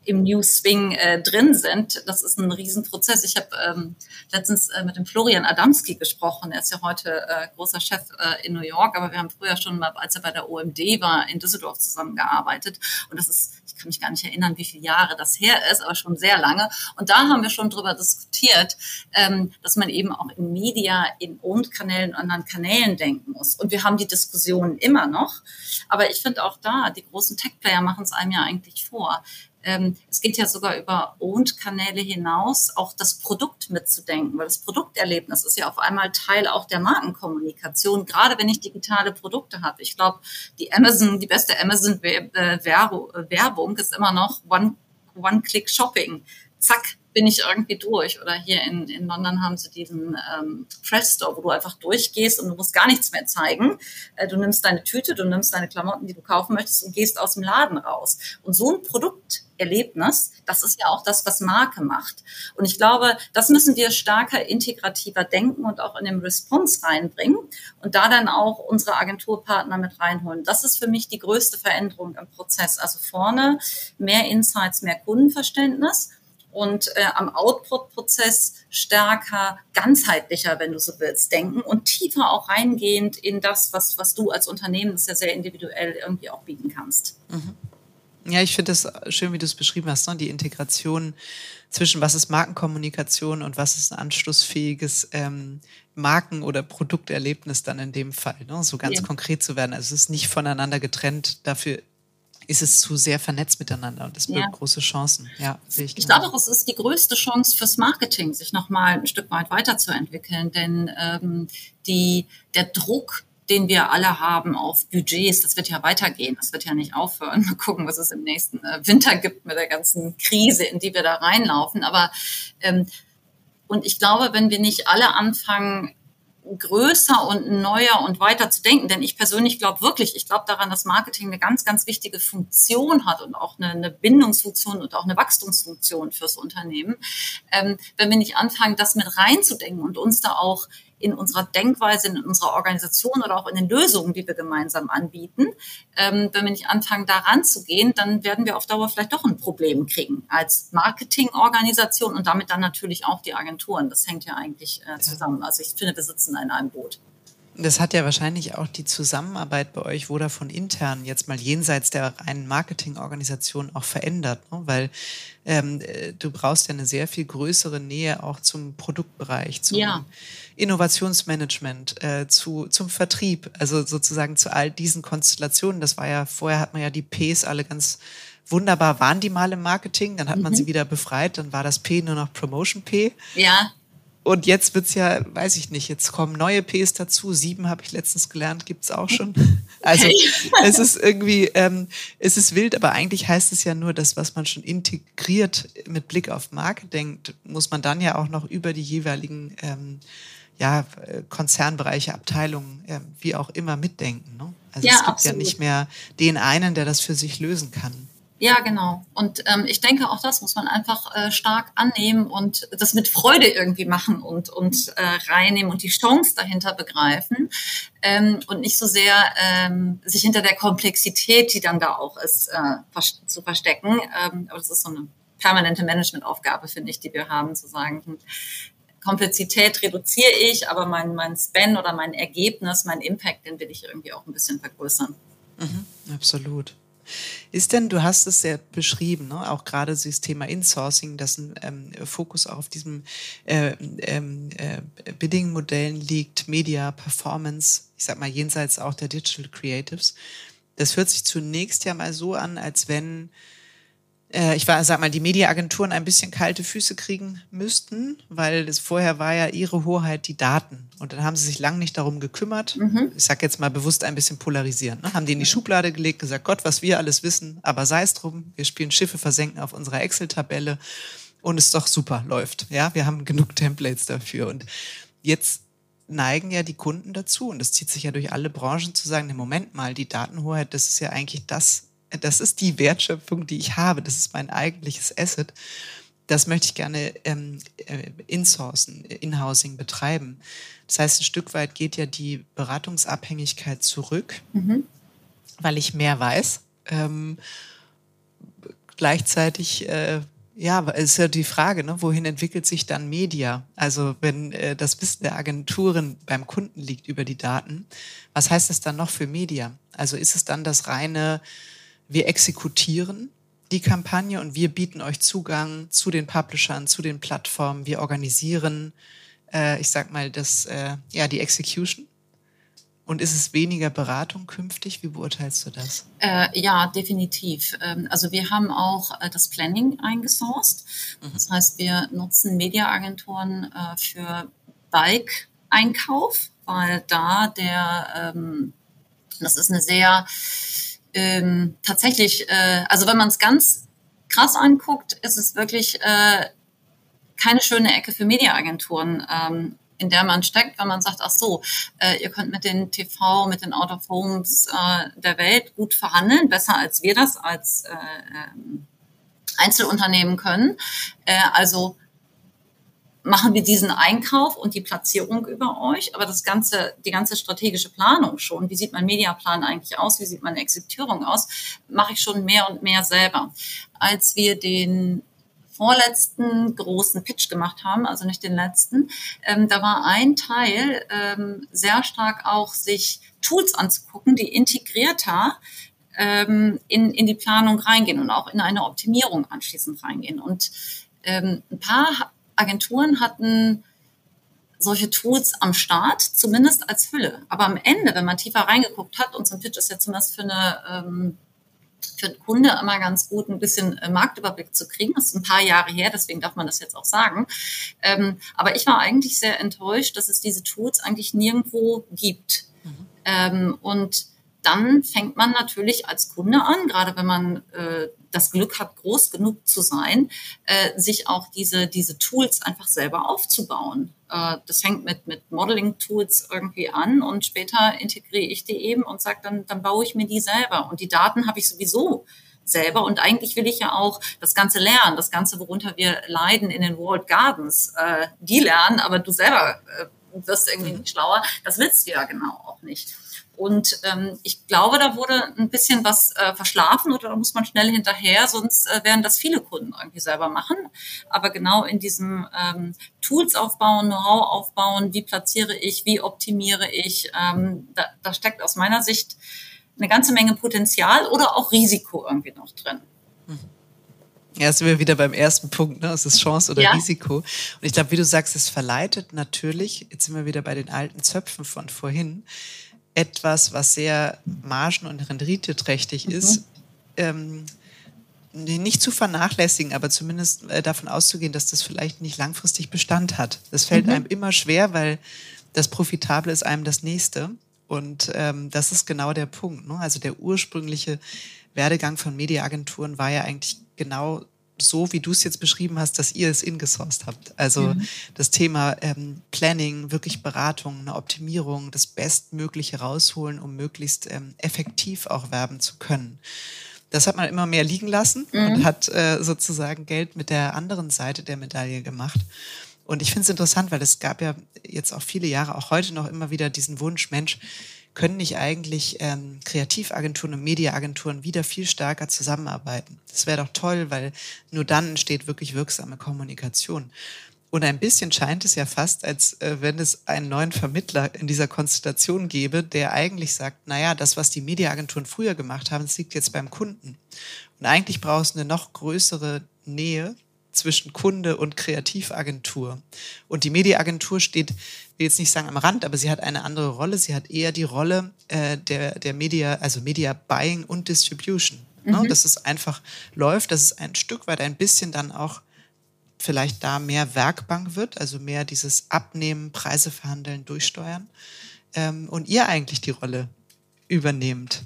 im New Swing äh, drin sind. Das ist ein Riesenprozess. Ich habe ähm, letztens äh, mit dem Florian Adamski gesprochen. Er ist ja heute äh, großer Chef äh, in New York, aber wir haben früher schon mal, als er bei der OMD war, in Düsseldorf zusammengearbeitet. Und das ist, kann mich gar nicht erinnern, wie viele Jahre das her ist, aber schon sehr lange. Und da haben wir schon drüber diskutiert, ähm, dass man eben auch in Media, in Owned-Kanälen und anderen Kanälen denken muss. Und wir haben die Diskussion immer noch. Aber ich finde auch da, die großen Tech-Player machen es einem ja eigentlich vor ähm, es geht ja sogar über Owned-Kanäle hinaus, auch das Produkt mitzudenken, weil das Produkterlebnis ist ja auf einmal Teil auch der Markenkommunikation, gerade wenn ich digitale Produkte habe. Ich glaube, die Amazon, die beste Amazon-Werbung ist immer noch One-Click-Shopping. Zack, bin ich irgendwie durch. Oder hier in, in London haben sie diesen ähm, Press Store, wo du einfach durchgehst und du musst gar nichts mehr zeigen. Äh, du nimmst deine Tüte, du nimmst deine Klamotten, die du kaufen möchtest und gehst aus dem Laden raus. Und so ein Produkterlebnis, das ist ja auch das, was Marke macht. Und ich glaube, das müssen wir stärker integrativer denken und auch in den Response reinbringen und da dann auch unsere Agenturpartner mit reinholen. Das ist für mich die größte Veränderung im Prozess. Also vorne mehr Insights, mehr Kundenverständnis und äh, am Output-Prozess stärker, ganzheitlicher, wenn du so willst, denken und tiefer auch reingehend in das, was, was du als Unternehmen, das ja sehr individuell irgendwie auch bieten kannst. Mhm. Ja, ich finde es schön, wie du es beschrieben hast, ne? die Integration zwischen was ist Markenkommunikation und was ist ein anschlussfähiges ähm, Marken- oder Produkterlebnis dann in dem Fall, ne? so ganz ja. konkret zu werden. Also es ist nicht voneinander getrennt, dafür ist es zu sehr vernetzt miteinander und das birgt ja. große Chancen. Ja, sehe ich. Ich glaube auch, es ist die größte Chance fürs Marketing, sich nochmal ein Stück weit weiterzuentwickeln, denn ähm, die, der Druck, den wir alle haben auf Budgets, das wird ja weitergehen, das wird ja nicht aufhören. Mal gucken, was es im nächsten äh, Winter gibt mit der ganzen Krise, in die wir da reinlaufen. Aber ähm, und ich glaube, wenn wir nicht alle anfangen, größer und neuer und weiter zu denken. Denn ich persönlich glaube wirklich, ich glaube daran, dass Marketing eine ganz, ganz wichtige Funktion hat und auch eine, eine Bindungsfunktion und auch eine Wachstumsfunktion fürs Unternehmen. Ähm, wenn wir nicht anfangen, das mit reinzudenken und uns da auch in unserer Denkweise, in unserer Organisation oder auch in den Lösungen, die wir gemeinsam anbieten. Ähm, wenn wir nicht anfangen, daran zu gehen, dann werden wir auf Dauer vielleicht doch ein Problem kriegen als Marketingorganisation und damit dann natürlich auch die Agenturen. Das hängt ja eigentlich äh, zusammen. Also ich finde, wir sitzen in einem Boot. Das hat ja wahrscheinlich auch die Zusammenarbeit bei euch Vodafone intern jetzt mal jenseits der reinen Marketingorganisation auch verändert, ne? weil ähm, äh, du brauchst ja eine sehr viel größere Nähe auch zum Produktbereich, zum ja. Innovationsmanagement, äh, zu, zum Vertrieb, also sozusagen zu all diesen Konstellationen. Das war ja, vorher hat man ja die Ps alle ganz wunderbar, waren die mal im Marketing, dann hat mhm. man sie wieder befreit, dann war das P nur noch Promotion P. Ja. Und jetzt wird's ja, weiß ich nicht, jetzt kommen neue Ps dazu. Sieben habe ich letztens gelernt, gibt's auch schon. Also es ist irgendwie, ähm, es ist wild, aber eigentlich heißt es ja nur, dass was man schon integriert mit Blick auf Marketing, muss man dann ja auch noch über die jeweiligen ähm, ja, Konzernbereiche, Abteilungen, äh, wie auch immer mitdenken. Ne? Also ja, es gibt absolut. ja nicht mehr den einen, der das für sich lösen kann. Ja, genau. Und ähm, ich denke, auch das muss man einfach äh, stark annehmen und das mit Freude irgendwie machen und, und äh, reinnehmen und die Chance dahinter begreifen ähm, und nicht so sehr ähm, sich hinter der Komplexität, die dann da auch ist, äh, zu verstecken. Ähm, aber das ist so eine permanente Managementaufgabe, finde ich, die wir haben, zu sagen, hm, Komplexität reduziere ich, aber mein, mein Span oder mein Ergebnis, mein Impact, den will ich irgendwie auch ein bisschen vergrößern. Mhm, absolut. Ist denn, du hast es ja beschrieben, ne? auch gerade das Thema Insourcing, dass ein ähm, Fokus auch auf diesem äh, ähm, äh, Bidding-Modellen liegt, Media, Performance, ich sag mal jenseits auch der Digital Creatives. Das hört sich zunächst ja mal so an, als wenn äh, ich war, sag mal, die Mediaagenturen ein bisschen kalte Füße kriegen müssten, weil es vorher war ja ihre Hoheit die Daten. Und dann haben sie sich lang nicht darum gekümmert. Mhm. Ich sag jetzt mal bewusst ein bisschen polarisieren. Ne? Haben die in die Schublade gelegt, gesagt, Gott, was wir alles wissen, aber sei es drum, wir spielen Schiffe versenken auf unserer Excel-Tabelle und es doch super läuft. Ja, wir haben genug Templates dafür. Und jetzt neigen ja die Kunden dazu, und das zieht sich ja durch alle Branchen, zu sagen, im Moment mal, die Datenhoheit, das ist ja eigentlich das, das ist die Wertschöpfung, die ich habe. Das ist mein eigentliches Asset. Das möchte ich gerne ähm, äh, insourcen, inhousing betreiben. Das heißt, ein Stück weit geht ja die Beratungsabhängigkeit zurück, mhm. weil ich mehr weiß. Ähm, gleichzeitig äh, ja, ist ja die Frage, ne, wohin entwickelt sich dann Media? Also wenn äh, das Wissen der Agenturen beim Kunden liegt über die Daten, was heißt das dann noch für Media? Also ist es dann das reine wir exekutieren die Kampagne und wir bieten euch Zugang zu den Publishern, zu den Plattformen. Wir organisieren, äh, ich sag mal, das, äh, ja, die Execution. Und ist es weniger Beratung künftig? Wie beurteilst du das? Äh, ja, definitiv. Ähm, also wir haben auch äh, das Planning eingesourced. Mhm. Das heißt, wir nutzen Mediaagenturen äh, für Bike-Einkauf, weil da der, ähm, das ist eine sehr ähm, tatsächlich, äh, also wenn man es ganz krass anguckt, ist es wirklich äh, keine schöne Ecke für Mediaagenturen, ähm, in der man steckt, wenn man sagt, ach so, äh, ihr könnt mit den TV, mit den Out of Homes äh, der Welt gut verhandeln, besser als wir das als äh, ähm, Einzelunternehmen können. Äh, also machen wir diesen Einkauf und die Platzierung über euch, aber das ganze, die ganze strategische Planung schon, wie sieht mein Mediaplan eigentlich aus, wie sieht meine Exekutierung aus, mache ich schon mehr und mehr selber. Als wir den vorletzten großen Pitch gemacht haben, also nicht den letzten, ähm, da war ein Teil ähm, sehr stark auch sich Tools anzugucken, die integrierter ähm, in, in die Planung reingehen und auch in eine Optimierung anschließend reingehen. Und ähm, ein paar Agenturen hatten solche Tools am Start, zumindest als Hülle. Aber am Ende, wenn man tiefer reingeguckt hat, und so ein Pitch ist ja zumindest für eine ähm, für einen Kunde immer ganz gut, ein bisschen äh, Marktüberblick zu kriegen. Das ist ein paar Jahre her, deswegen darf man das jetzt auch sagen. Ähm, aber ich war eigentlich sehr enttäuscht, dass es diese Tools eigentlich nirgendwo gibt. Mhm. Ähm, und dann fängt man natürlich als Kunde an, gerade wenn man äh, das Glück hat, groß genug zu sein, äh, sich auch diese, diese Tools einfach selber aufzubauen. Äh, das fängt mit, mit Modeling-Tools irgendwie an und später integriere ich die eben und sage, dann, dann baue ich mir die selber. Und die Daten habe ich sowieso selber. Und eigentlich will ich ja auch das Ganze lernen, das Ganze, worunter wir leiden in den World Gardens, äh, die lernen, aber du selber äh, wirst irgendwie nicht schlauer. Das willst du ja genau auch nicht. Und ähm, ich glaube, da wurde ein bisschen was äh, verschlafen oder da muss man schnell hinterher, sonst äh, werden das viele Kunden irgendwie selber machen. Aber genau in diesem ähm, Tools aufbauen, Know-how aufbauen, wie platziere ich, wie optimiere ich, ähm, da, da steckt aus meiner Sicht eine ganze Menge Potenzial oder auch Risiko irgendwie noch drin. Ja, sind wir wieder beim ersten Punkt, ne? Es ist Chance oder ja. Risiko. Und ich glaube, wie du sagst, es verleitet natürlich, jetzt sind wir wieder bei den alten Zöpfen von vorhin, etwas, was sehr margen- und renditeträchtig mhm. ist, ähm, nicht zu vernachlässigen, aber zumindest äh, davon auszugehen, dass das vielleicht nicht langfristig Bestand hat. Das fällt mhm. einem immer schwer, weil das Profitable ist einem das Nächste. Und ähm, das ist genau der Punkt. Ne? Also der ursprüngliche Werdegang von Mediaagenturen war ja eigentlich genau so, wie du es jetzt beschrieben hast, dass ihr es ingesourced habt. Also mhm. das Thema ähm, Planning, wirklich Beratung, eine Optimierung, das Bestmögliche rausholen, um möglichst ähm, effektiv auch werben zu können. Das hat man immer mehr liegen lassen mhm. und hat äh, sozusagen Geld mit der anderen Seite der Medaille gemacht. Und ich finde es interessant, weil es gab ja jetzt auch viele Jahre, auch heute noch immer wieder diesen Wunsch, Mensch, können nicht eigentlich ähm, Kreativagenturen und Mediaagenturen wieder viel stärker zusammenarbeiten? Das wäre doch toll, weil nur dann entsteht wirklich wirksame Kommunikation. Und ein bisschen scheint es ja fast, als äh, wenn es einen neuen Vermittler in dieser Konstellation gäbe, der eigentlich sagt, naja, das, was die Mediaagenturen früher gemacht haben, das liegt jetzt beim Kunden. Und eigentlich brauchst du eine noch größere Nähe zwischen Kunde und Kreativagentur. Und die Mediaagentur steht, will jetzt nicht sagen am Rand, aber sie hat eine andere Rolle. Sie hat eher die Rolle äh, der, der Media, also Media Buying und Distribution. Ne? Mhm. Dass es einfach läuft, dass es ein Stück weit ein bisschen dann auch vielleicht da mehr Werkbank wird, also mehr dieses Abnehmen, Preise verhandeln, durchsteuern. Ähm, und ihr eigentlich die Rolle übernehmt.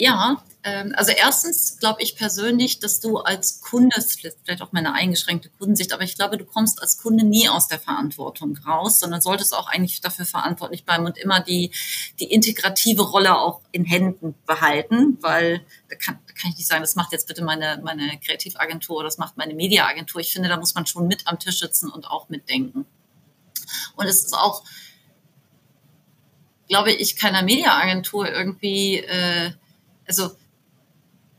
Ja, ähm, also erstens glaube ich persönlich, dass du als Kunde, vielleicht auch meine eingeschränkte Kundensicht, aber ich glaube, du kommst als Kunde nie aus der Verantwortung raus, sondern solltest auch eigentlich dafür verantwortlich bleiben und immer die, die integrative Rolle auch in Händen behalten, weil da kann, da kann ich nicht sagen, das macht jetzt bitte meine, meine Kreativagentur oder das macht meine Mediaagentur. Ich finde, da muss man schon mit am Tisch sitzen und auch mitdenken. Und es ist auch, glaube ich, keiner Mediaagentur irgendwie, äh, also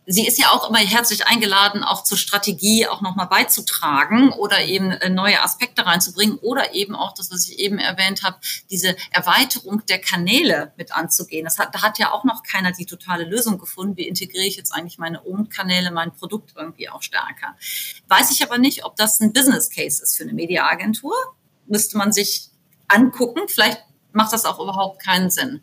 sie ist ja auch immer herzlich eingeladen, auch zur Strategie auch nochmal beizutragen oder eben äh, neue Aspekte reinzubringen oder eben auch das, was ich eben erwähnt habe, diese Erweiterung der Kanäle mit anzugehen. Das hat, da hat ja auch noch keiner die totale Lösung gefunden. Wie integriere ich jetzt eigentlich meine Own-Kanäle, mein Produkt irgendwie auch stärker? Weiß ich aber nicht, ob das ein Business Case ist für eine Mediaagentur. Müsste man sich angucken. Vielleicht macht das auch überhaupt keinen Sinn.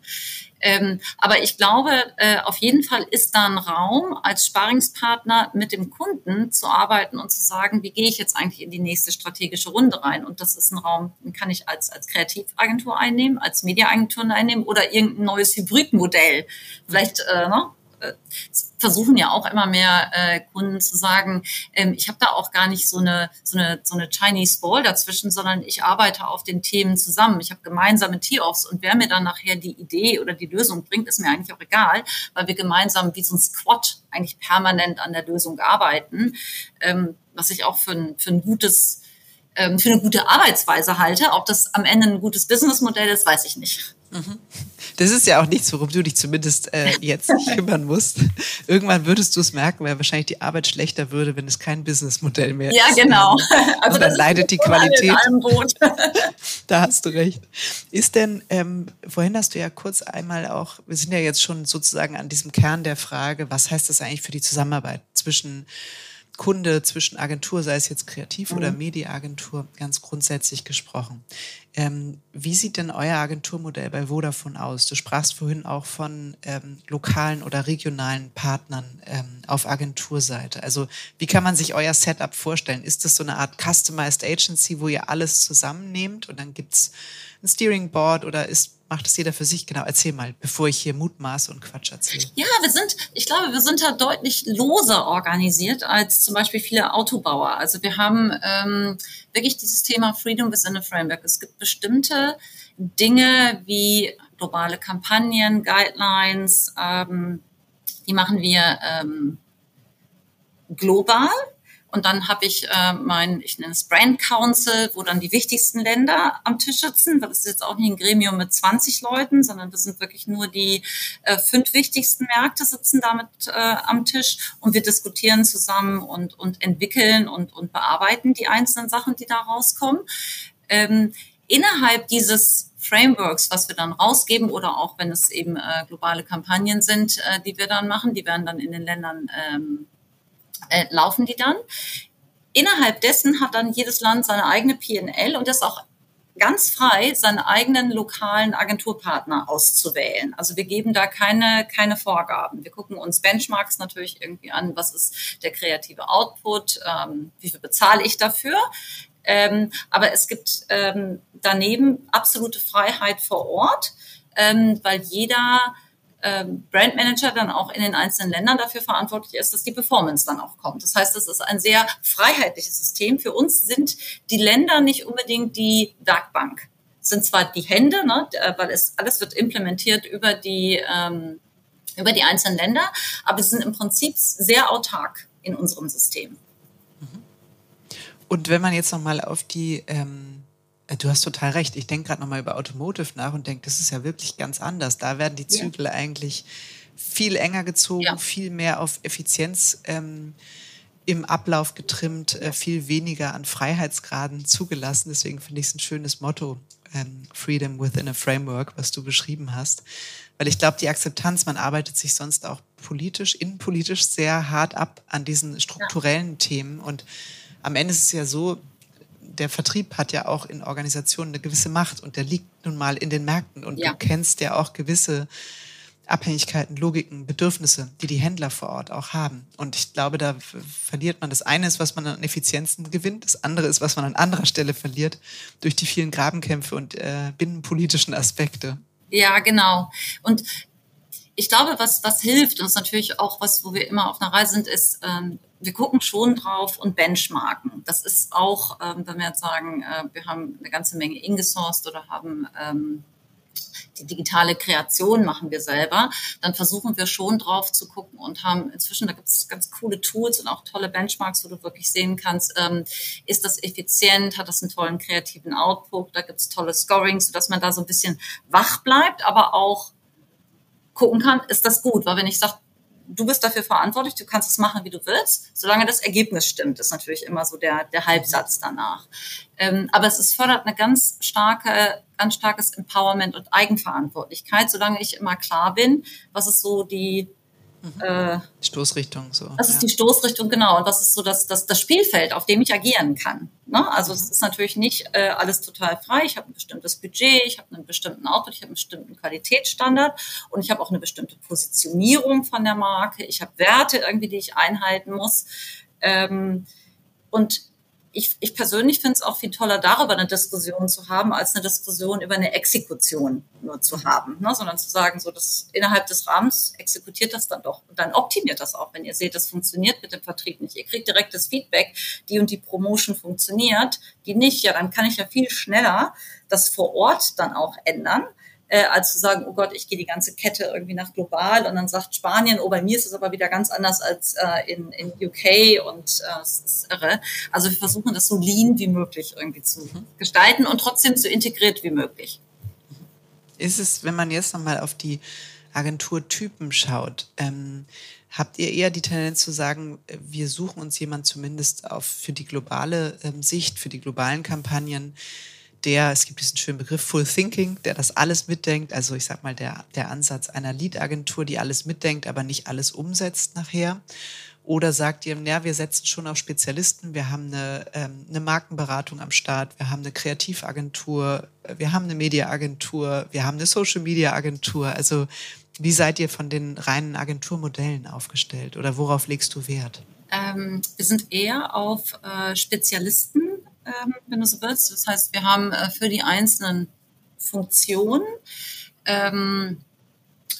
Ähm, aber ich glaube, äh, auf jeden Fall ist da ein Raum, als Sparingspartner mit dem Kunden zu arbeiten und zu sagen, wie gehe ich jetzt eigentlich in die nächste strategische Runde rein? Und das ist ein Raum, den kann ich als, als Kreativagentur einnehmen, als Mediaagentur einnehmen oder irgendein neues Hybridmodell. Vielleicht äh, ne, versuchen ja auch immer mehr äh, Kunden zu sagen, ähm, ich habe da auch gar nicht so eine, so eine, so eine Chinese Ball dazwischen, sondern ich arbeite auf den Themen zusammen. Ich habe gemeinsame Tee-Offs und wer mir dann nachher die Idee oder die Lösung bringt, ist mir eigentlich auch egal, weil wir gemeinsam wie so ein Squad eigentlich permanent an der Lösung arbeiten, ähm, was ich auch für ein, für ein gutes ähm, für eine gute Arbeitsweise halte. Ob das am Ende ein gutes Businessmodell ist, weiß ich nicht. Das ist ja auch nichts, worum du dich zumindest äh, jetzt kümmern musst. Irgendwann würdest du es merken, weil wahrscheinlich die Arbeit schlechter würde, wenn es kein Businessmodell mehr ja, ist. Ja, genau. Also Und dann leidet die Qualität. da hast du recht. Ist denn, ähm, vorhin hast du ja kurz einmal auch, wir sind ja jetzt schon sozusagen an diesem Kern der Frage, was heißt das eigentlich für die Zusammenarbeit zwischen Kunde zwischen Agentur, sei es jetzt Kreativ- mhm. oder Mediaagentur, ganz grundsätzlich gesprochen. Ähm, wie sieht denn euer Agenturmodell bei Vodafone aus? Du sprachst vorhin auch von ähm, lokalen oder regionalen Partnern ähm, auf Agenturseite. Also wie kann man sich euer Setup vorstellen? Ist das so eine Art Customized Agency, wo ihr alles zusammennehmt und dann gibt's ein Steering Board oder ist macht es jeder für sich? Genau, erzähl mal, bevor ich hier Mutmaße und Quatsch erzähle. Ja, wir sind, ich glaube, wir sind da deutlich loser organisiert als zum Beispiel viele Autobauer. Also wir haben ähm, wirklich dieses Thema Freedom within a Framework. Es gibt bestimmte Dinge wie globale Kampagnen, Guidelines, ähm, die machen wir ähm, global und dann habe ich äh, mein, ich nenne es Brand Council, wo dann die wichtigsten Länder am Tisch sitzen. Das ist jetzt auch nicht ein Gremium mit 20 Leuten, sondern das sind wirklich nur die äh, fünf wichtigsten Märkte sitzen damit äh, am Tisch und wir diskutieren zusammen und, und entwickeln und, und bearbeiten die einzelnen Sachen, die da rauskommen. Ähm, innerhalb dieses Frameworks, was wir dann rausgeben oder auch wenn es eben äh, globale Kampagnen sind, äh, die wir dann machen, die werden dann in den Ländern ähm, äh, laufen die dann. Innerhalb dessen hat dann jedes Land seine eigene PNL und ist auch ganz frei, seinen eigenen lokalen Agenturpartner auszuwählen. Also wir geben da keine, keine Vorgaben. Wir gucken uns Benchmarks natürlich irgendwie an, was ist der kreative Output, ähm, wie viel bezahle ich dafür. Ähm, aber es gibt ähm, daneben absolute Freiheit vor Ort, ähm, weil jeder Brandmanager dann auch in den einzelnen Ländern dafür verantwortlich ist, dass die Performance dann auch kommt. Das heißt, es ist ein sehr freiheitliches System. Für uns sind die Länder nicht unbedingt die Werkbank. Es sind zwar die Hände, ne, weil es alles wird implementiert über die ähm, über die einzelnen Länder, aber sie sind im Prinzip sehr autark in unserem System. Und wenn man jetzt nochmal auf die ähm äh, du hast total recht. Ich denke gerade nochmal über Automotive nach und denke, das ist ja wirklich ganz anders. Da werden die Zügel ja. eigentlich viel enger gezogen, ja. viel mehr auf Effizienz ähm, im Ablauf getrimmt, äh, viel weniger an Freiheitsgraden zugelassen. Deswegen finde ich es ein schönes Motto, ähm, Freedom within a Framework, was du beschrieben hast. Weil ich glaube, die Akzeptanz, man arbeitet sich sonst auch politisch, innenpolitisch sehr hart ab an diesen strukturellen ja. Themen. Und am Ende ist es ja so, der Vertrieb hat ja auch in Organisationen eine gewisse Macht und der liegt nun mal in den Märkten und ja. du kennst ja auch gewisse Abhängigkeiten, Logiken, Bedürfnisse, die die Händler vor Ort auch haben. Und ich glaube, da verliert man das eine ist, was man an Effizienzen gewinnt, das andere ist, was man an anderer Stelle verliert durch die vielen Grabenkämpfe und äh, binnenpolitischen Aspekte. Ja, genau. Und ich glaube, was, was hilft, und ist natürlich auch was, wo wir immer auf einer Reise sind, ist, ähm, wir gucken schon drauf und benchmarken. Das ist auch, ähm, wenn wir jetzt sagen, äh, wir haben eine ganze Menge ingesourced oder haben ähm, die digitale Kreation machen wir selber, dann versuchen wir schon drauf zu gucken und haben inzwischen, da gibt es ganz coole Tools und auch tolle Benchmarks, wo du wirklich sehen kannst, ähm, ist das effizient, hat das einen tollen kreativen Output, da gibt es tolle Scorings, sodass man da so ein bisschen wach bleibt, aber auch gucken kann, ist das gut, weil wenn ich sage, du bist dafür verantwortlich, du kannst es machen, wie du willst, solange das Ergebnis stimmt, ist natürlich immer so der, der Halbsatz danach. Ähm, aber es ist, fördert eine ganz starke, ganz starkes Empowerment und Eigenverantwortlichkeit, solange ich immer klar bin, was ist so die. Äh, Stoßrichtung so. Das ja. ist die Stoßrichtung, genau. Und das ist so das, das, das Spielfeld, auf dem ich agieren kann. Ne? Also es ist natürlich nicht äh, alles total frei. Ich habe ein bestimmtes Budget, ich habe einen bestimmten Output, ich habe einen bestimmten Qualitätsstandard und ich habe auch eine bestimmte Positionierung von der Marke. Ich habe Werte irgendwie, die ich einhalten muss. Ähm, und ich, ich persönlich finde es auch viel toller, darüber eine Diskussion zu haben, als eine Diskussion über eine Exekution nur zu haben, ne? sondern zu sagen, so dass innerhalb des Rahmens exekutiert das dann doch und dann optimiert das auch, wenn ihr seht, das funktioniert mit dem Vertrieb nicht. Ihr kriegt direktes Feedback, die und die Promotion funktioniert, die nicht, ja, dann kann ich ja viel schneller das vor Ort dann auch ändern äh, als zu sagen, oh Gott, ich gehe die ganze Kette irgendwie nach global und dann sagt Spanien, oh, bei mir ist es aber wieder ganz anders als äh, in, in UK und äh, das ist irre. Also wir versuchen das so lean wie möglich irgendwie zu mhm. gestalten und trotzdem so integriert wie möglich. Ist es, wenn man jetzt nochmal auf die Agenturtypen schaut, ähm, habt ihr eher die Tendenz zu sagen, wir suchen uns jemand zumindest auf für die globale ähm, Sicht, für die globalen Kampagnen, der, es gibt diesen schönen Begriff Full Thinking, der das alles mitdenkt. Also ich sag mal, der, der Ansatz einer Lead-Agentur, die alles mitdenkt, aber nicht alles umsetzt nachher. Oder sagt ihr, ja, wir setzen schon auf Spezialisten, wir haben eine, ähm, eine Markenberatung am Start, wir haben eine Kreativagentur, wir haben eine Mediaagentur, wir haben eine Social-Media-Agentur. Also wie seid ihr von den reinen Agenturmodellen aufgestellt oder worauf legst du Wert? Ähm, wir sind eher auf äh, Spezialisten, wenn du so willst. Das heißt, wir haben äh, für die einzelnen Funktionen ähm,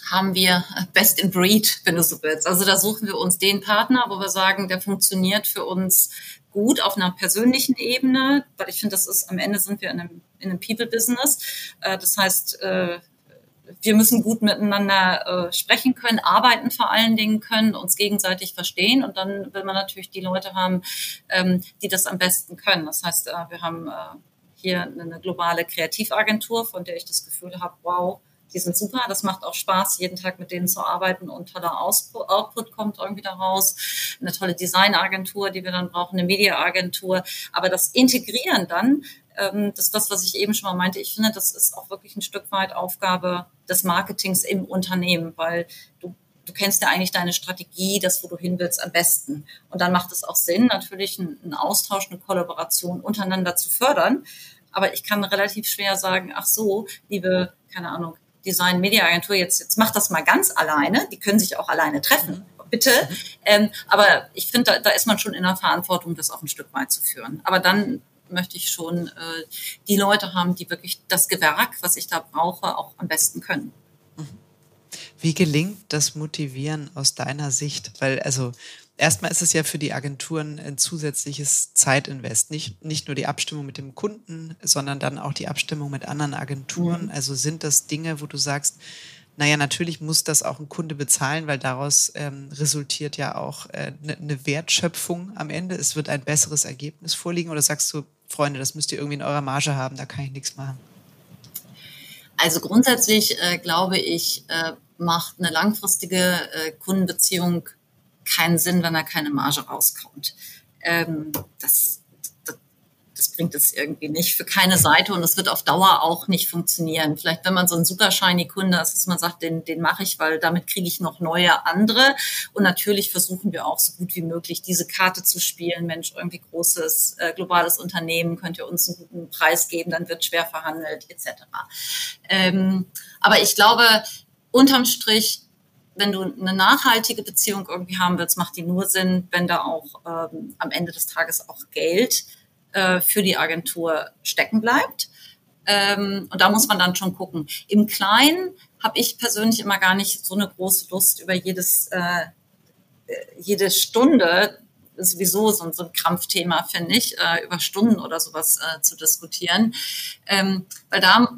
haben wir Best in Breed, wenn du so willst. Also da suchen wir uns den Partner, wo wir sagen, der funktioniert für uns gut auf einer persönlichen Ebene, weil ich finde, das ist am Ende sind wir in einem, in einem People-Business. Äh, das heißt, äh, wir müssen gut miteinander äh, sprechen können, arbeiten vor allen Dingen können, uns gegenseitig verstehen und dann will man natürlich die Leute haben, ähm, die das am besten können. Das heißt, äh, wir haben äh, hier eine globale Kreativagentur, von der ich das Gefühl habe, wow, die sind super, das macht auch Spaß, jeden Tag mit denen zu arbeiten und toller Output kommt irgendwie daraus. Eine tolle Designagentur, die wir dann brauchen, eine Mediaagentur. Aber das Integrieren dann, ähm, das ist das, was ich eben schon mal meinte. Ich finde, das ist auch wirklich ein Stück weit Aufgabe des Marketings im Unternehmen, weil du du kennst ja eigentlich deine Strategie, das, wo du hin willst, am besten. Und dann macht es auch Sinn, natürlich einen Austausch, eine Kollaboration untereinander zu fördern. Aber ich kann relativ schwer sagen, ach so, liebe, keine Ahnung, Design Media Agentur, jetzt, jetzt macht das mal ganz alleine. Die können sich auch alleine treffen. Bitte. Ähm, aber ich finde, da, da ist man schon in der Verantwortung, das auch ein Stück weit zu führen. Aber dann möchte ich schon äh, die Leute haben, die wirklich das Gewerk, was ich da brauche, auch am besten können. Wie gelingt das Motivieren aus deiner Sicht? Weil, also, erstmal ist es ja für die Agenturen ein zusätzliches Zeitinvest. Nicht, nicht nur die Abstimmung mit dem Kunden, sondern dann auch die Abstimmung mit anderen Agenturen. Mhm. Also sind das Dinge, wo du sagst, naja, natürlich muss das auch ein Kunde bezahlen, weil daraus ähm, resultiert ja auch eine äh, ne Wertschöpfung am Ende. Es wird ein besseres Ergebnis vorliegen. Oder sagst du, Freunde, das müsst ihr irgendwie in eurer Marge haben, da kann ich nichts machen? Also grundsätzlich äh, glaube ich, äh, macht eine langfristige äh, Kundenbeziehung keinen Sinn, wenn da keine Marge rauskommt. Ähm, das, das bringt es irgendwie nicht für keine Seite und es wird auf Dauer auch nicht funktionieren. Vielleicht, wenn man so ein super shiny Kunde ist, dass man sagt, den, den mache ich, weil damit kriege ich noch neue andere. Und natürlich versuchen wir auch so gut wie möglich diese Karte zu spielen. Mensch, irgendwie großes äh, globales Unternehmen, könnt ihr uns einen guten Preis geben, dann wird schwer verhandelt etc. Ähm, aber ich glaube, unterm Strich wenn du eine nachhaltige Beziehung irgendwie haben willst, macht die nur Sinn, wenn da auch ähm, am Ende des Tages auch Geld äh, für die Agentur stecken bleibt. Ähm, und da muss man dann schon gucken. Im Kleinen habe ich persönlich immer gar nicht so eine große Lust über jedes, äh, jede Stunde ist sowieso so, so ein Krampfthema, finde ich, äh, über Stunden oder sowas äh, zu diskutieren. Ähm, weil da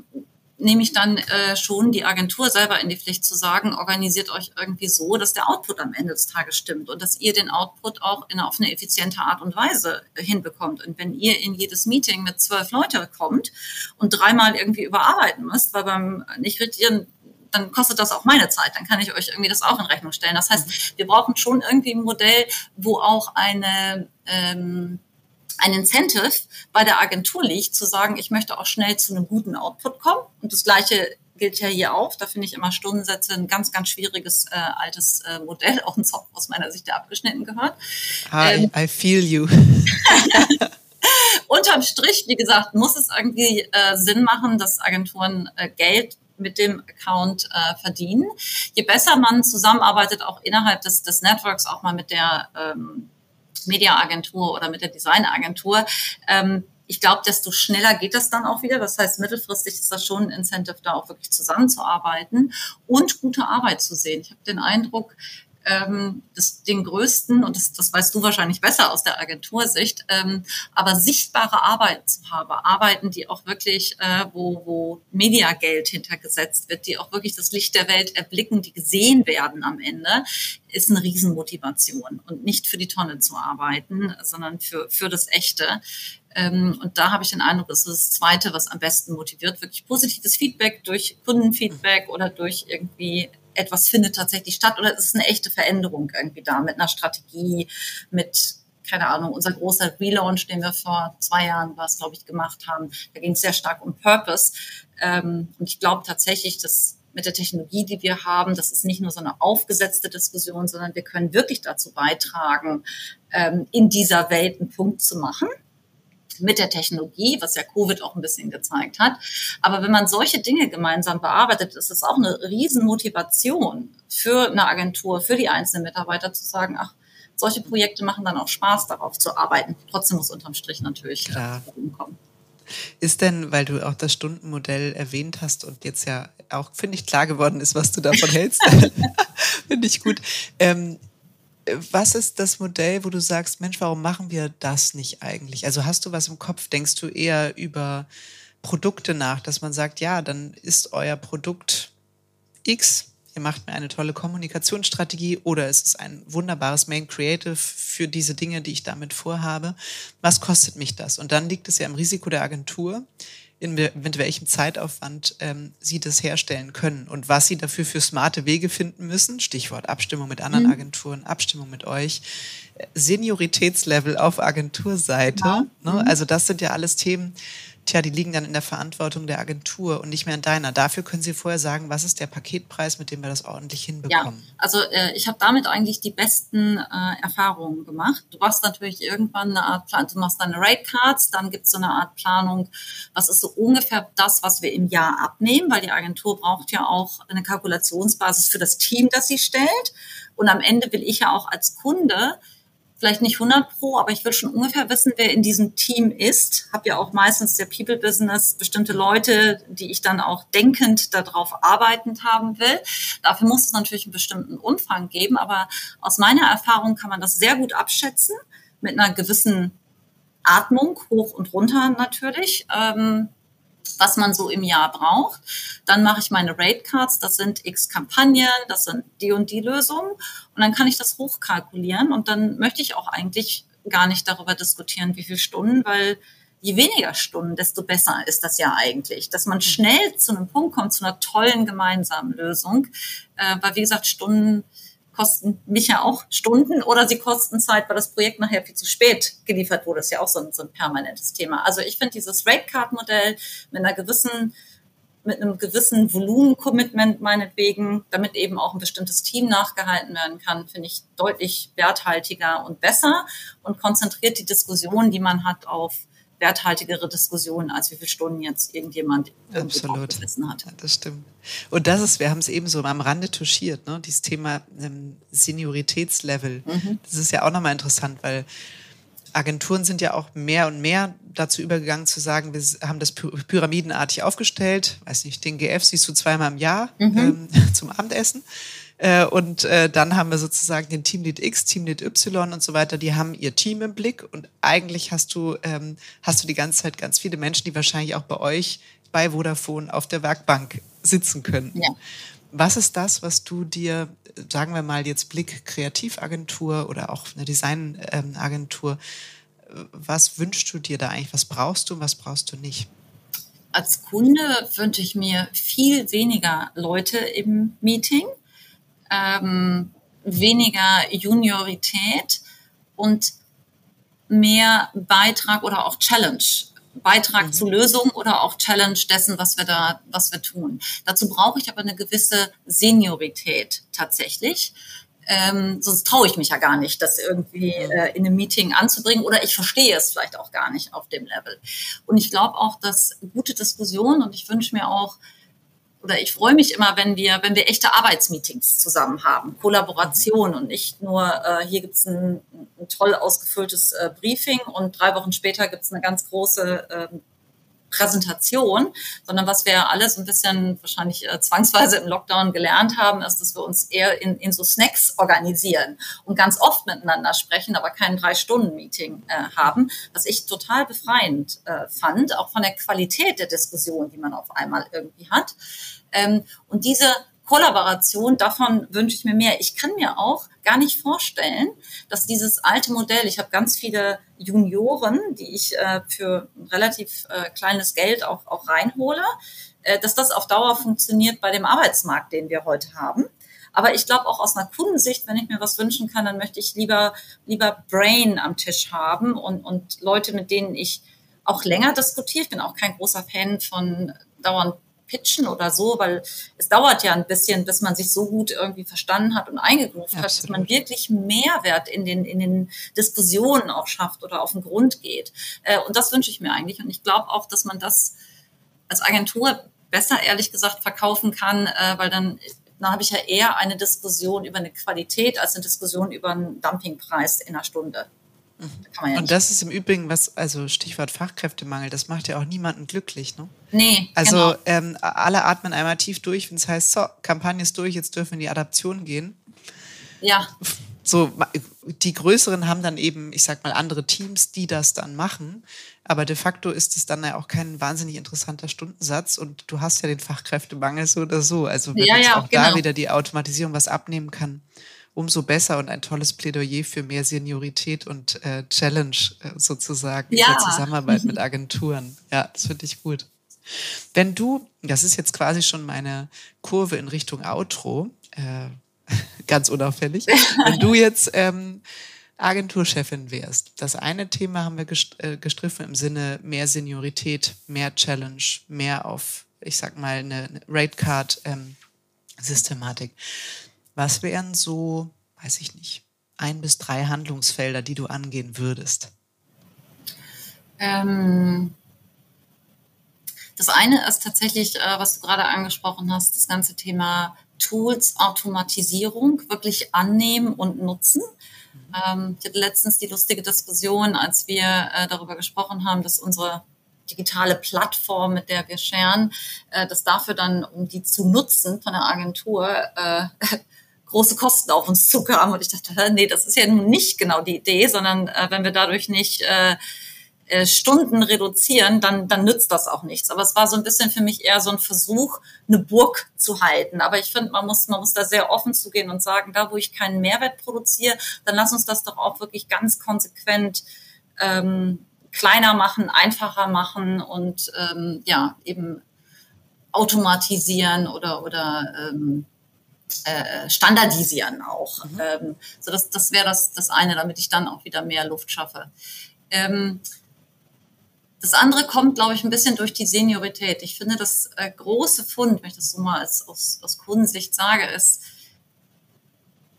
nehme ich dann äh, schon die Agentur selber in die Pflicht zu sagen, organisiert euch irgendwie so, dass der Output am Ende des Tages stimmt und dass ihr den Output auch in, auf eine effiziente Art und Weise hinbekommt. Und wenn ihr in jedes Meeting mit zwölf Leute kommt und dreimal irgendwie überarbeiten müsst, weil beim nicht redigieren dann kostet das auch meine Zeit. Dann kann ich euch irgendwie das auch in Rechnung stellen. Das heißt, wir brauchen schon irgendwie ein Modell, wo auch eine ähm, ein Incentive bei der Agentur liegt, zu sagen, ich möchte auch schnell zu einem guten Output kommen. Und das Gleiche gilt ja hier auch. Da finde ich immer Stundensätze ein ganz, ganz schwieriges äh, altes äh, Modell, auch ein Zopf aus meiner Sicht, der abgeschnitten gehört. Hi, ähm, I feel you. Unterm Strich, wie gesagt, muss es irgendwie äh, Sinn machen, dass Agenturen äh, Geld mit dem Account äh, verdienen. Je besser man zusammenarbeitet, auch innerhalb des, des Networks, auch mal mit der ähm, Mediaagentur oder mit der Designagentur. Ähm, ich glaube, desto schneller geht das dann auch wieder. Das heißt, mittelfristig ist das schon ein Incentive, da auch wirklich zusammenzuarbeiten und gute Arbeit zu sehen. Ich habe den Eindruck, ähm, das, den größten, und das, das weißt du wahrscheinlich besser aus der Agentursicht, ähm, aber sichtbare Arbeiten zu haben, Arbeiten, die auch wirklich, äh, wo, wo Mediageld hintergesetzt wird, die auch wirklich das Licht der Welt erblicken, die gesehen werden am Ende, ist eine Riesenmotivation. Und nicht für die Tonne zu arbeiten, sondern für, für das Echte. Ähm, und da habe ich den Eindruck, das ist das Zweite, was am besten motiviert, wirklich positives Feedback durch Kundenfeedback oder durch irgendwie etwas findet tatsächlich statt oder es ist eine echte Veränderung irgendwie da mit einer Strategie, mit keine Ahnung, unser großer Relaunch, den wir vor zwei Jahren was, glaube ich, gemacht haben, da ging es sehr stark um Purpose. Ähm, und ich glaube tatsächlich, dass mit der Technologie, die wir haben, das ist nicht nur so eine aufgesetzte Diskussion, sondern wir können wirklich dazu beitragen, ähm, in dieser Welt einen Punkt zu machen mit der Technologie, was ja Covid auch ein bisschen gezeigt hat. Aber wenn man solche Dinge gemeinsam bearbeitet, ist es auch eine Riesenmotivation für eine Agentur, für die einzelnen Mitarbeiter zu sagen, ach, solche Projekte machen dann auch Spaß, darauf zu arbeiten. Trotzdem muss unterm Strich natürlich Klar. umkommen. Ist denn, weil du auch das Stundenmodell erwähnt hast und jetzt ja auch, finde ich, klar geworden ist, was du davon hältst, finde ich gut. Ähm, was ist das Modell, wo du sagst, Mensch, warum machen wir das nicht eigentlich? Also hast du was im Kopf? Denkst du eher über Produkte nach, dass man sagt, ja, dann ist euer Produkt X, ihr macht mir eine tolle Kommunikationsstrategie oder es ist ein wunderbares Main Creative für diese Dinge, die ich damit vorhabe. Was kostet mich das? Und dann liegt es ja im Risiko der Agentur, in, mit welchem Zeitaufwand ähm, sie das herstellen können und was sie dafür für smarte Wege finden müssen. Stichwort Abstimmung mit anderen mhm. Agenturen, Abstimmung mit euch, Senioritätslevel auf Agenturseite. Ja. Ne? Mhm. Also das sind ja alles Themen, tja, die liegen dann in der Verantwortung der Agentur und nicht mehr in deiner. Dafür können Sie vorher sagen, was ist der Paketpreis, mit dem wir das ordentlich hinbekommen? Ja, also äh, ich habe damit eigentlich die besten äh, Erfahrungen gemacht. Du machst natürlich irgendwann eine Art Plan, du machst deine Rate Cards, dann gibt es so eine Art Planung, was ist so ungefähr das, was wir im Jahr abnehmen, weil die Agentur braucht ja auch eine Kalkulationsbasis für das Team, das sie stellt. Und am Ende will ich ja auch als Kunde vielleicht nicht 100 pro, aber ich will schon ungefähr wissen, wer in diesem Team ist. Habe ja auch meistens der People Business bestimmte Leute, die ich dann auch denkend darauf arbeitend haben will. Dafür muss es natürlich einen bestimmten Umfang geben, aber aus meiner Erfahrung kann man das sehr gut abschätzen mit einer gewissen Atmung, hoch und runter natürlich. Ähm, was man so im Jahr braucht. Dann mache ich meine Rate Cards, das sind x Kampagnen, das sind die und die Lösungen. Und dann kann ich das hochkalkulieren. Und dann möchte ich auch eigentlich gar nicht darüber diskutieren, wie viele Stunden, weil je weniger Stunden, desto besser ist das ja eigentlich, dass man schnell zu einem Punkt kommt, zu einer tollen gemeinsamen Lösung, äh, weil wie gesagt, Stunden kosten mich ja auch Stunden oder sie kosten Zeit, weil das Projekt nachher viel zu spät geliefert wurde. Das ist ja auch so ein, so ein permanentes Thema. Also ich finde dieses Rate Card Modell mit einer gewissen mit einem gewissen Volumen-Commitment meinetwegen, damit eben auch ein bestimmtes Team nachgehalten werden kann, finde ich deutlich werthaltiger und besser und konzentriert die Diskussion, die man hat, auf werthaltigere Diskussionen, als wie viele Stunden jetzt irgendjemand Absolut. hat. Ja, das stimmt. Und das ist, wir haben es eben so am Rande touchiert, ne? dieses Thema ähm, Senioritätslevel. Mhm. Das ist ja auch nochmal interessant, weil Agenturen sind ja auch mehr und mehr dazu übergegangen zu sagen, wir haben das pyramidenartig aufgestellt. Weiß nicht, den GF siehst du zweimal im Jahr mhm. ähm, zum Abendessen. Äh, und äh, dann haben wir sozusagen den Teamlead X, Teamlead Y und so weiter, die haben ihr Team im Blick und eigentlich hast du, ähm, hast du die ganze Zeit ganz viele Menschen, die wahrscheinlich auch bei euch bei Vodafone auf der Werkbank sitzen können. Ja. Was ist das, was du dir, sagen wir mal jetzt Blick Kreativagentur oder auch eine Designagentur, was wünschst du dir da eigentlich? Was brauchst du und was brauchst du nicht? Als Kunde wünsche ich mir viel weniger Leute im Meeting ähm, weniger Juniorität und mehr Beitrag oder auch Challenge. Beitrag mhm. zu Lösung oder auch Challenge dessen, was wir da, was wir tun. Dazu brauche ich aber eine gewisse Seniorität tatsächlich. Ähm, sonst traue ich mich ja gar nicht, das irgendwie äh, in einem Meeting anzubringen oder ich verstehe es vielleicht auch gar nicht auf dem Level. Und ich glaube auch, dass gute Diskussion und ich wünsche mir auch oder ich freue mich immer, wenn wir, wenn wir echte Arbeitsmeetings zusammen haben, Kollaboration und nicht nur, äh, hier gibt's ein, ein toll ausgefülltes äh, Briefing und drei Wochen später gibt's eine ganz große äh, Präsentation, sondern was wir alle so ein bisschen wahrscheinlich äh, zwangsweise im Lockdown gelernt haben, ist, dass wir uns eher in, in so Snacks organisieren und ganz oft miteinander sprechen, aber kein Drei-Stunden-Meeting äh, haben, was ich total befreiend äh, fand, auch von der Qualität der Diskussion, die man auf einmal irgendwie hat. Ähm, und diese Kollaboration, davon wünsche ich mir mehr. Ich kann mir auch gar nicht vorstellen, dass dieses alte Modell, ich habe ganz viele Junioren, die ich äh, für relativ äh, kleines Geld auch, auch reinhole, äh, dass das auf Dauer funktioniert bei dem Arbeitsmarkt, den wir heute haben. Aber ich glaube auch aus einer Kundensicht, wenn ich mir was wünschen kann, dann möchte ich lieber, lieber Brain am Tisch haben und, und Leute, mit denen ich auch länger diskutiere. Ich bin auch kein großer Fan von dauernd pitchen oder so, weil es dauert ja ein bisschen, bis man sich so gut irgendwie verstanden hat und eingegruft hat, dass man wirklich Mehrwert in den, in den Diskussionen auch schafft oder auf den Grund geht. Äh, und das wünsche ich mir eigentlich. Und ich glaube auch, dass man das als Agentur besser, ehrlich gesagt, verkaufen kann, äh, weil dann dann habe ich ja eher eine Diskussion über eine Qualität als eine Diskussion über einen Dumpingpreis in einer Stunde. Ja und das ist im Übrigen was, also Stichwort Fachkräftemangel, das macht ja auch niemanden glücklich, ne? Nee. Also genau. ähm, alle atmen einmal tief durch, wenn es heißt, so, Kampagne ist durch, jetzt dürfen wir in die Adaption gehen. Ja. So, die größeren haben dann eben, ich sag mal, andere Teams, die das dann machen. Aber de facto ist es dann ja auch kein wahnsinnig interessanter Stundensatz und du hast ja den Fachkräftemangel so oder so. Also wenn ja, jetzt ja, auch genau. da wieder die Automatisierung was abnehmen kann umso besser und ein tolles Plädoyer für mehr Seniorität und äh, Challenge äh, sozusagen ja. in der Zusammenarbeit mit Agenturen. Ja, das finde ich gut. Wenn du, das ist jetzt quasi schon meine Kurve in Richtung Outro, äh, ganz unauffällig, wenn du jetzt ähm, Agenturchefin wärst, das eine Thema haben wir äh, gestriffen im Sinne mehr Seniorität, mehr Challenge, mehr auf, ich sag mal, eine, eine Ratecard ähm, Systematik. Was wären so, weiß ich nicht, ein bis drei Handlungsfelder, die du angehen würdest? Ähm, das eine ist tatsächlich, äh, was du gerade angesprochen hast, das ganze Thema Tools, Automatisierung wirklich annehmen und nutzen. Ähm, ich hatte letztens die lustige Diskussion, als wir äh, darüber gesprochen haben, dass unsere digitale Plattform, mit der wir scheren, äh, dass dafür dann, um die zu nutzen von der Agentur, große Kosten auf uns zukamen. Und ich dachte, nee, das ist ja nun nicht genau die Idee, sondern äh, wenn wir dadurch nicht äh, äh, Stunden reduzieren, dann, dann nützt das auch nichts. Aber es war so ein bisschen für mich eher so ein Versuch, eine Burg zu halten. Aber ich finde, man muss, man muss da sehr offen zugehen und sagen, da wo ich keinen Mehrwert produziere, dann lass uns das doch auch wirklich ganz konsequent ähm, kleiner machen, einfacher machen und ähm, ja, eben automatisieren oder, oder ähm, äh, standardisieren auch. Mhm. Ähm, so das, das wäre das, das eine, damit ich dann auch wieder mehr Luft schaffe. Ähm, das andere kommt, glaube ich, ein bisschen durch die Seniorität. Ich finde, das äh, große Fund, wenn ich das so mal als, aus, aus Kundensicht sage, ist,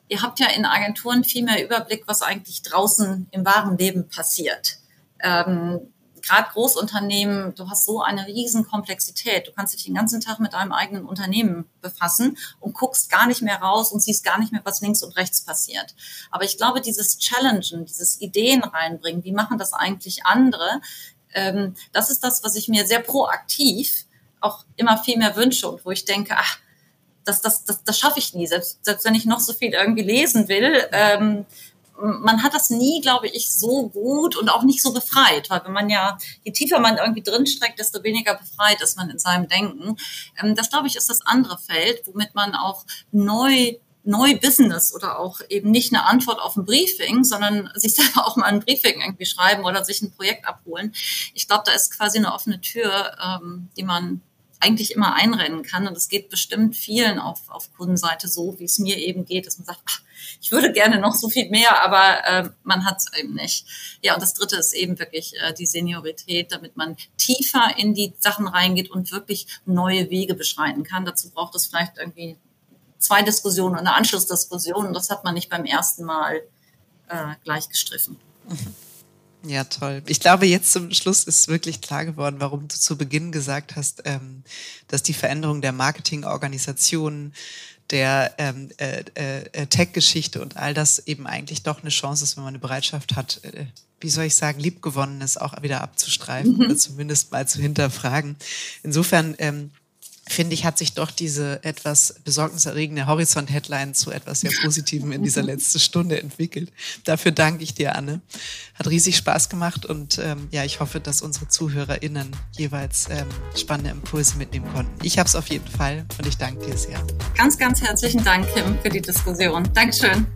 ihr habt ja in Agenturen viel mehr Überblick, was eigentlich draußen im wahren Leben passiert. Ähm, gerade Großunternehmen, du hast so eine riesen Komplexität. Du kannst dich den ganzen Tag mit deinem eigenen Unternehmen befassen und guckst gar nicht mehr raus und siehst gar nicht mehr, was links und rechts passiert. Aber ich glaube, dieses Challengen, dieses Ideen reinbringen, wie machen das eigentlich andere, ähm, das ist das, was ich mir sehr proaktiv auch immer viel mehr wünsche und wo ich denke, ach, das, das, das, das schaffe ich nie, selbst, selbst wenn ich noch so viel irgendwie lesen will. Ähm, man hat das nie, glaube ich, so gut und auch nicht so befreit, weil wenn man ja, je tiefer man irgendwie drinsteckt, desto weniger befreit ist man in seinem Denken. Ähm, das, glaube ich, ist das andere Feld, womit man auch neu neu Business oder auch eben nicht eine Antwort auf ein Briefing, sondern sich selber auch mal ein Briefing irgendwie schreiben oder sich ein Projekt abholen. Ich glaube, da ist quasi eine offene Tür, ähm, die man eigentlich immer einrennen kann. Und es geht bestimmt vielen auf, auf Kundenseite so, wie es mir eben geht, dass man sagt, ach, ich würde gerne noch so viel mehr, aber äh, man hat es eben nicht. Ja, und das Dritte ist eben wirklich äh, die Seniorität, damit man tiefer in die Sachen reingeht und wirklich neue Wege beschreiten kann. Dazu braucht es vielleicht irgendwie zwei Diskussionen und eine Anschlussdiskussion. Und das hat man nicht beim ersten Mal äh, gleich gestriffen. Ja, toll. Ich glaube, jetzt zum Schluss ist wirklich klar geworden, warum du zu Beginn gesagt hast, ähm, dass die Veränderung der Marketingorganisation, der ähm, äh, äh, Tech-Geschichte und all das eben eigentlich doch eine Chance ist, wenn man eine Bereitschaft hat, äh, wie soll ich sagen, liebgewonnenes auch wieder abzustreifen mhm. oder zumindest mal zu hinterfragen. Insofern ähm, finde ich, hat sich doch diese etwas besorgniserregende Horizont-Headline zu etwas sehr Positivem in dieser letzten Stunde entwickelt. Dafür danke ich dir, Anne. Hat riesig Spaß gemacht und ähm, ja, ich hoffe, dass unsere ZuhörerInnen jeweils ähm, spannende Impulse mitnehmen konnten. Ich habe es auf jeden Fall und ich danke dir sehr. Ganz, ganz herzlichen Dank, Kim, für die Diskussion. Dankeschön.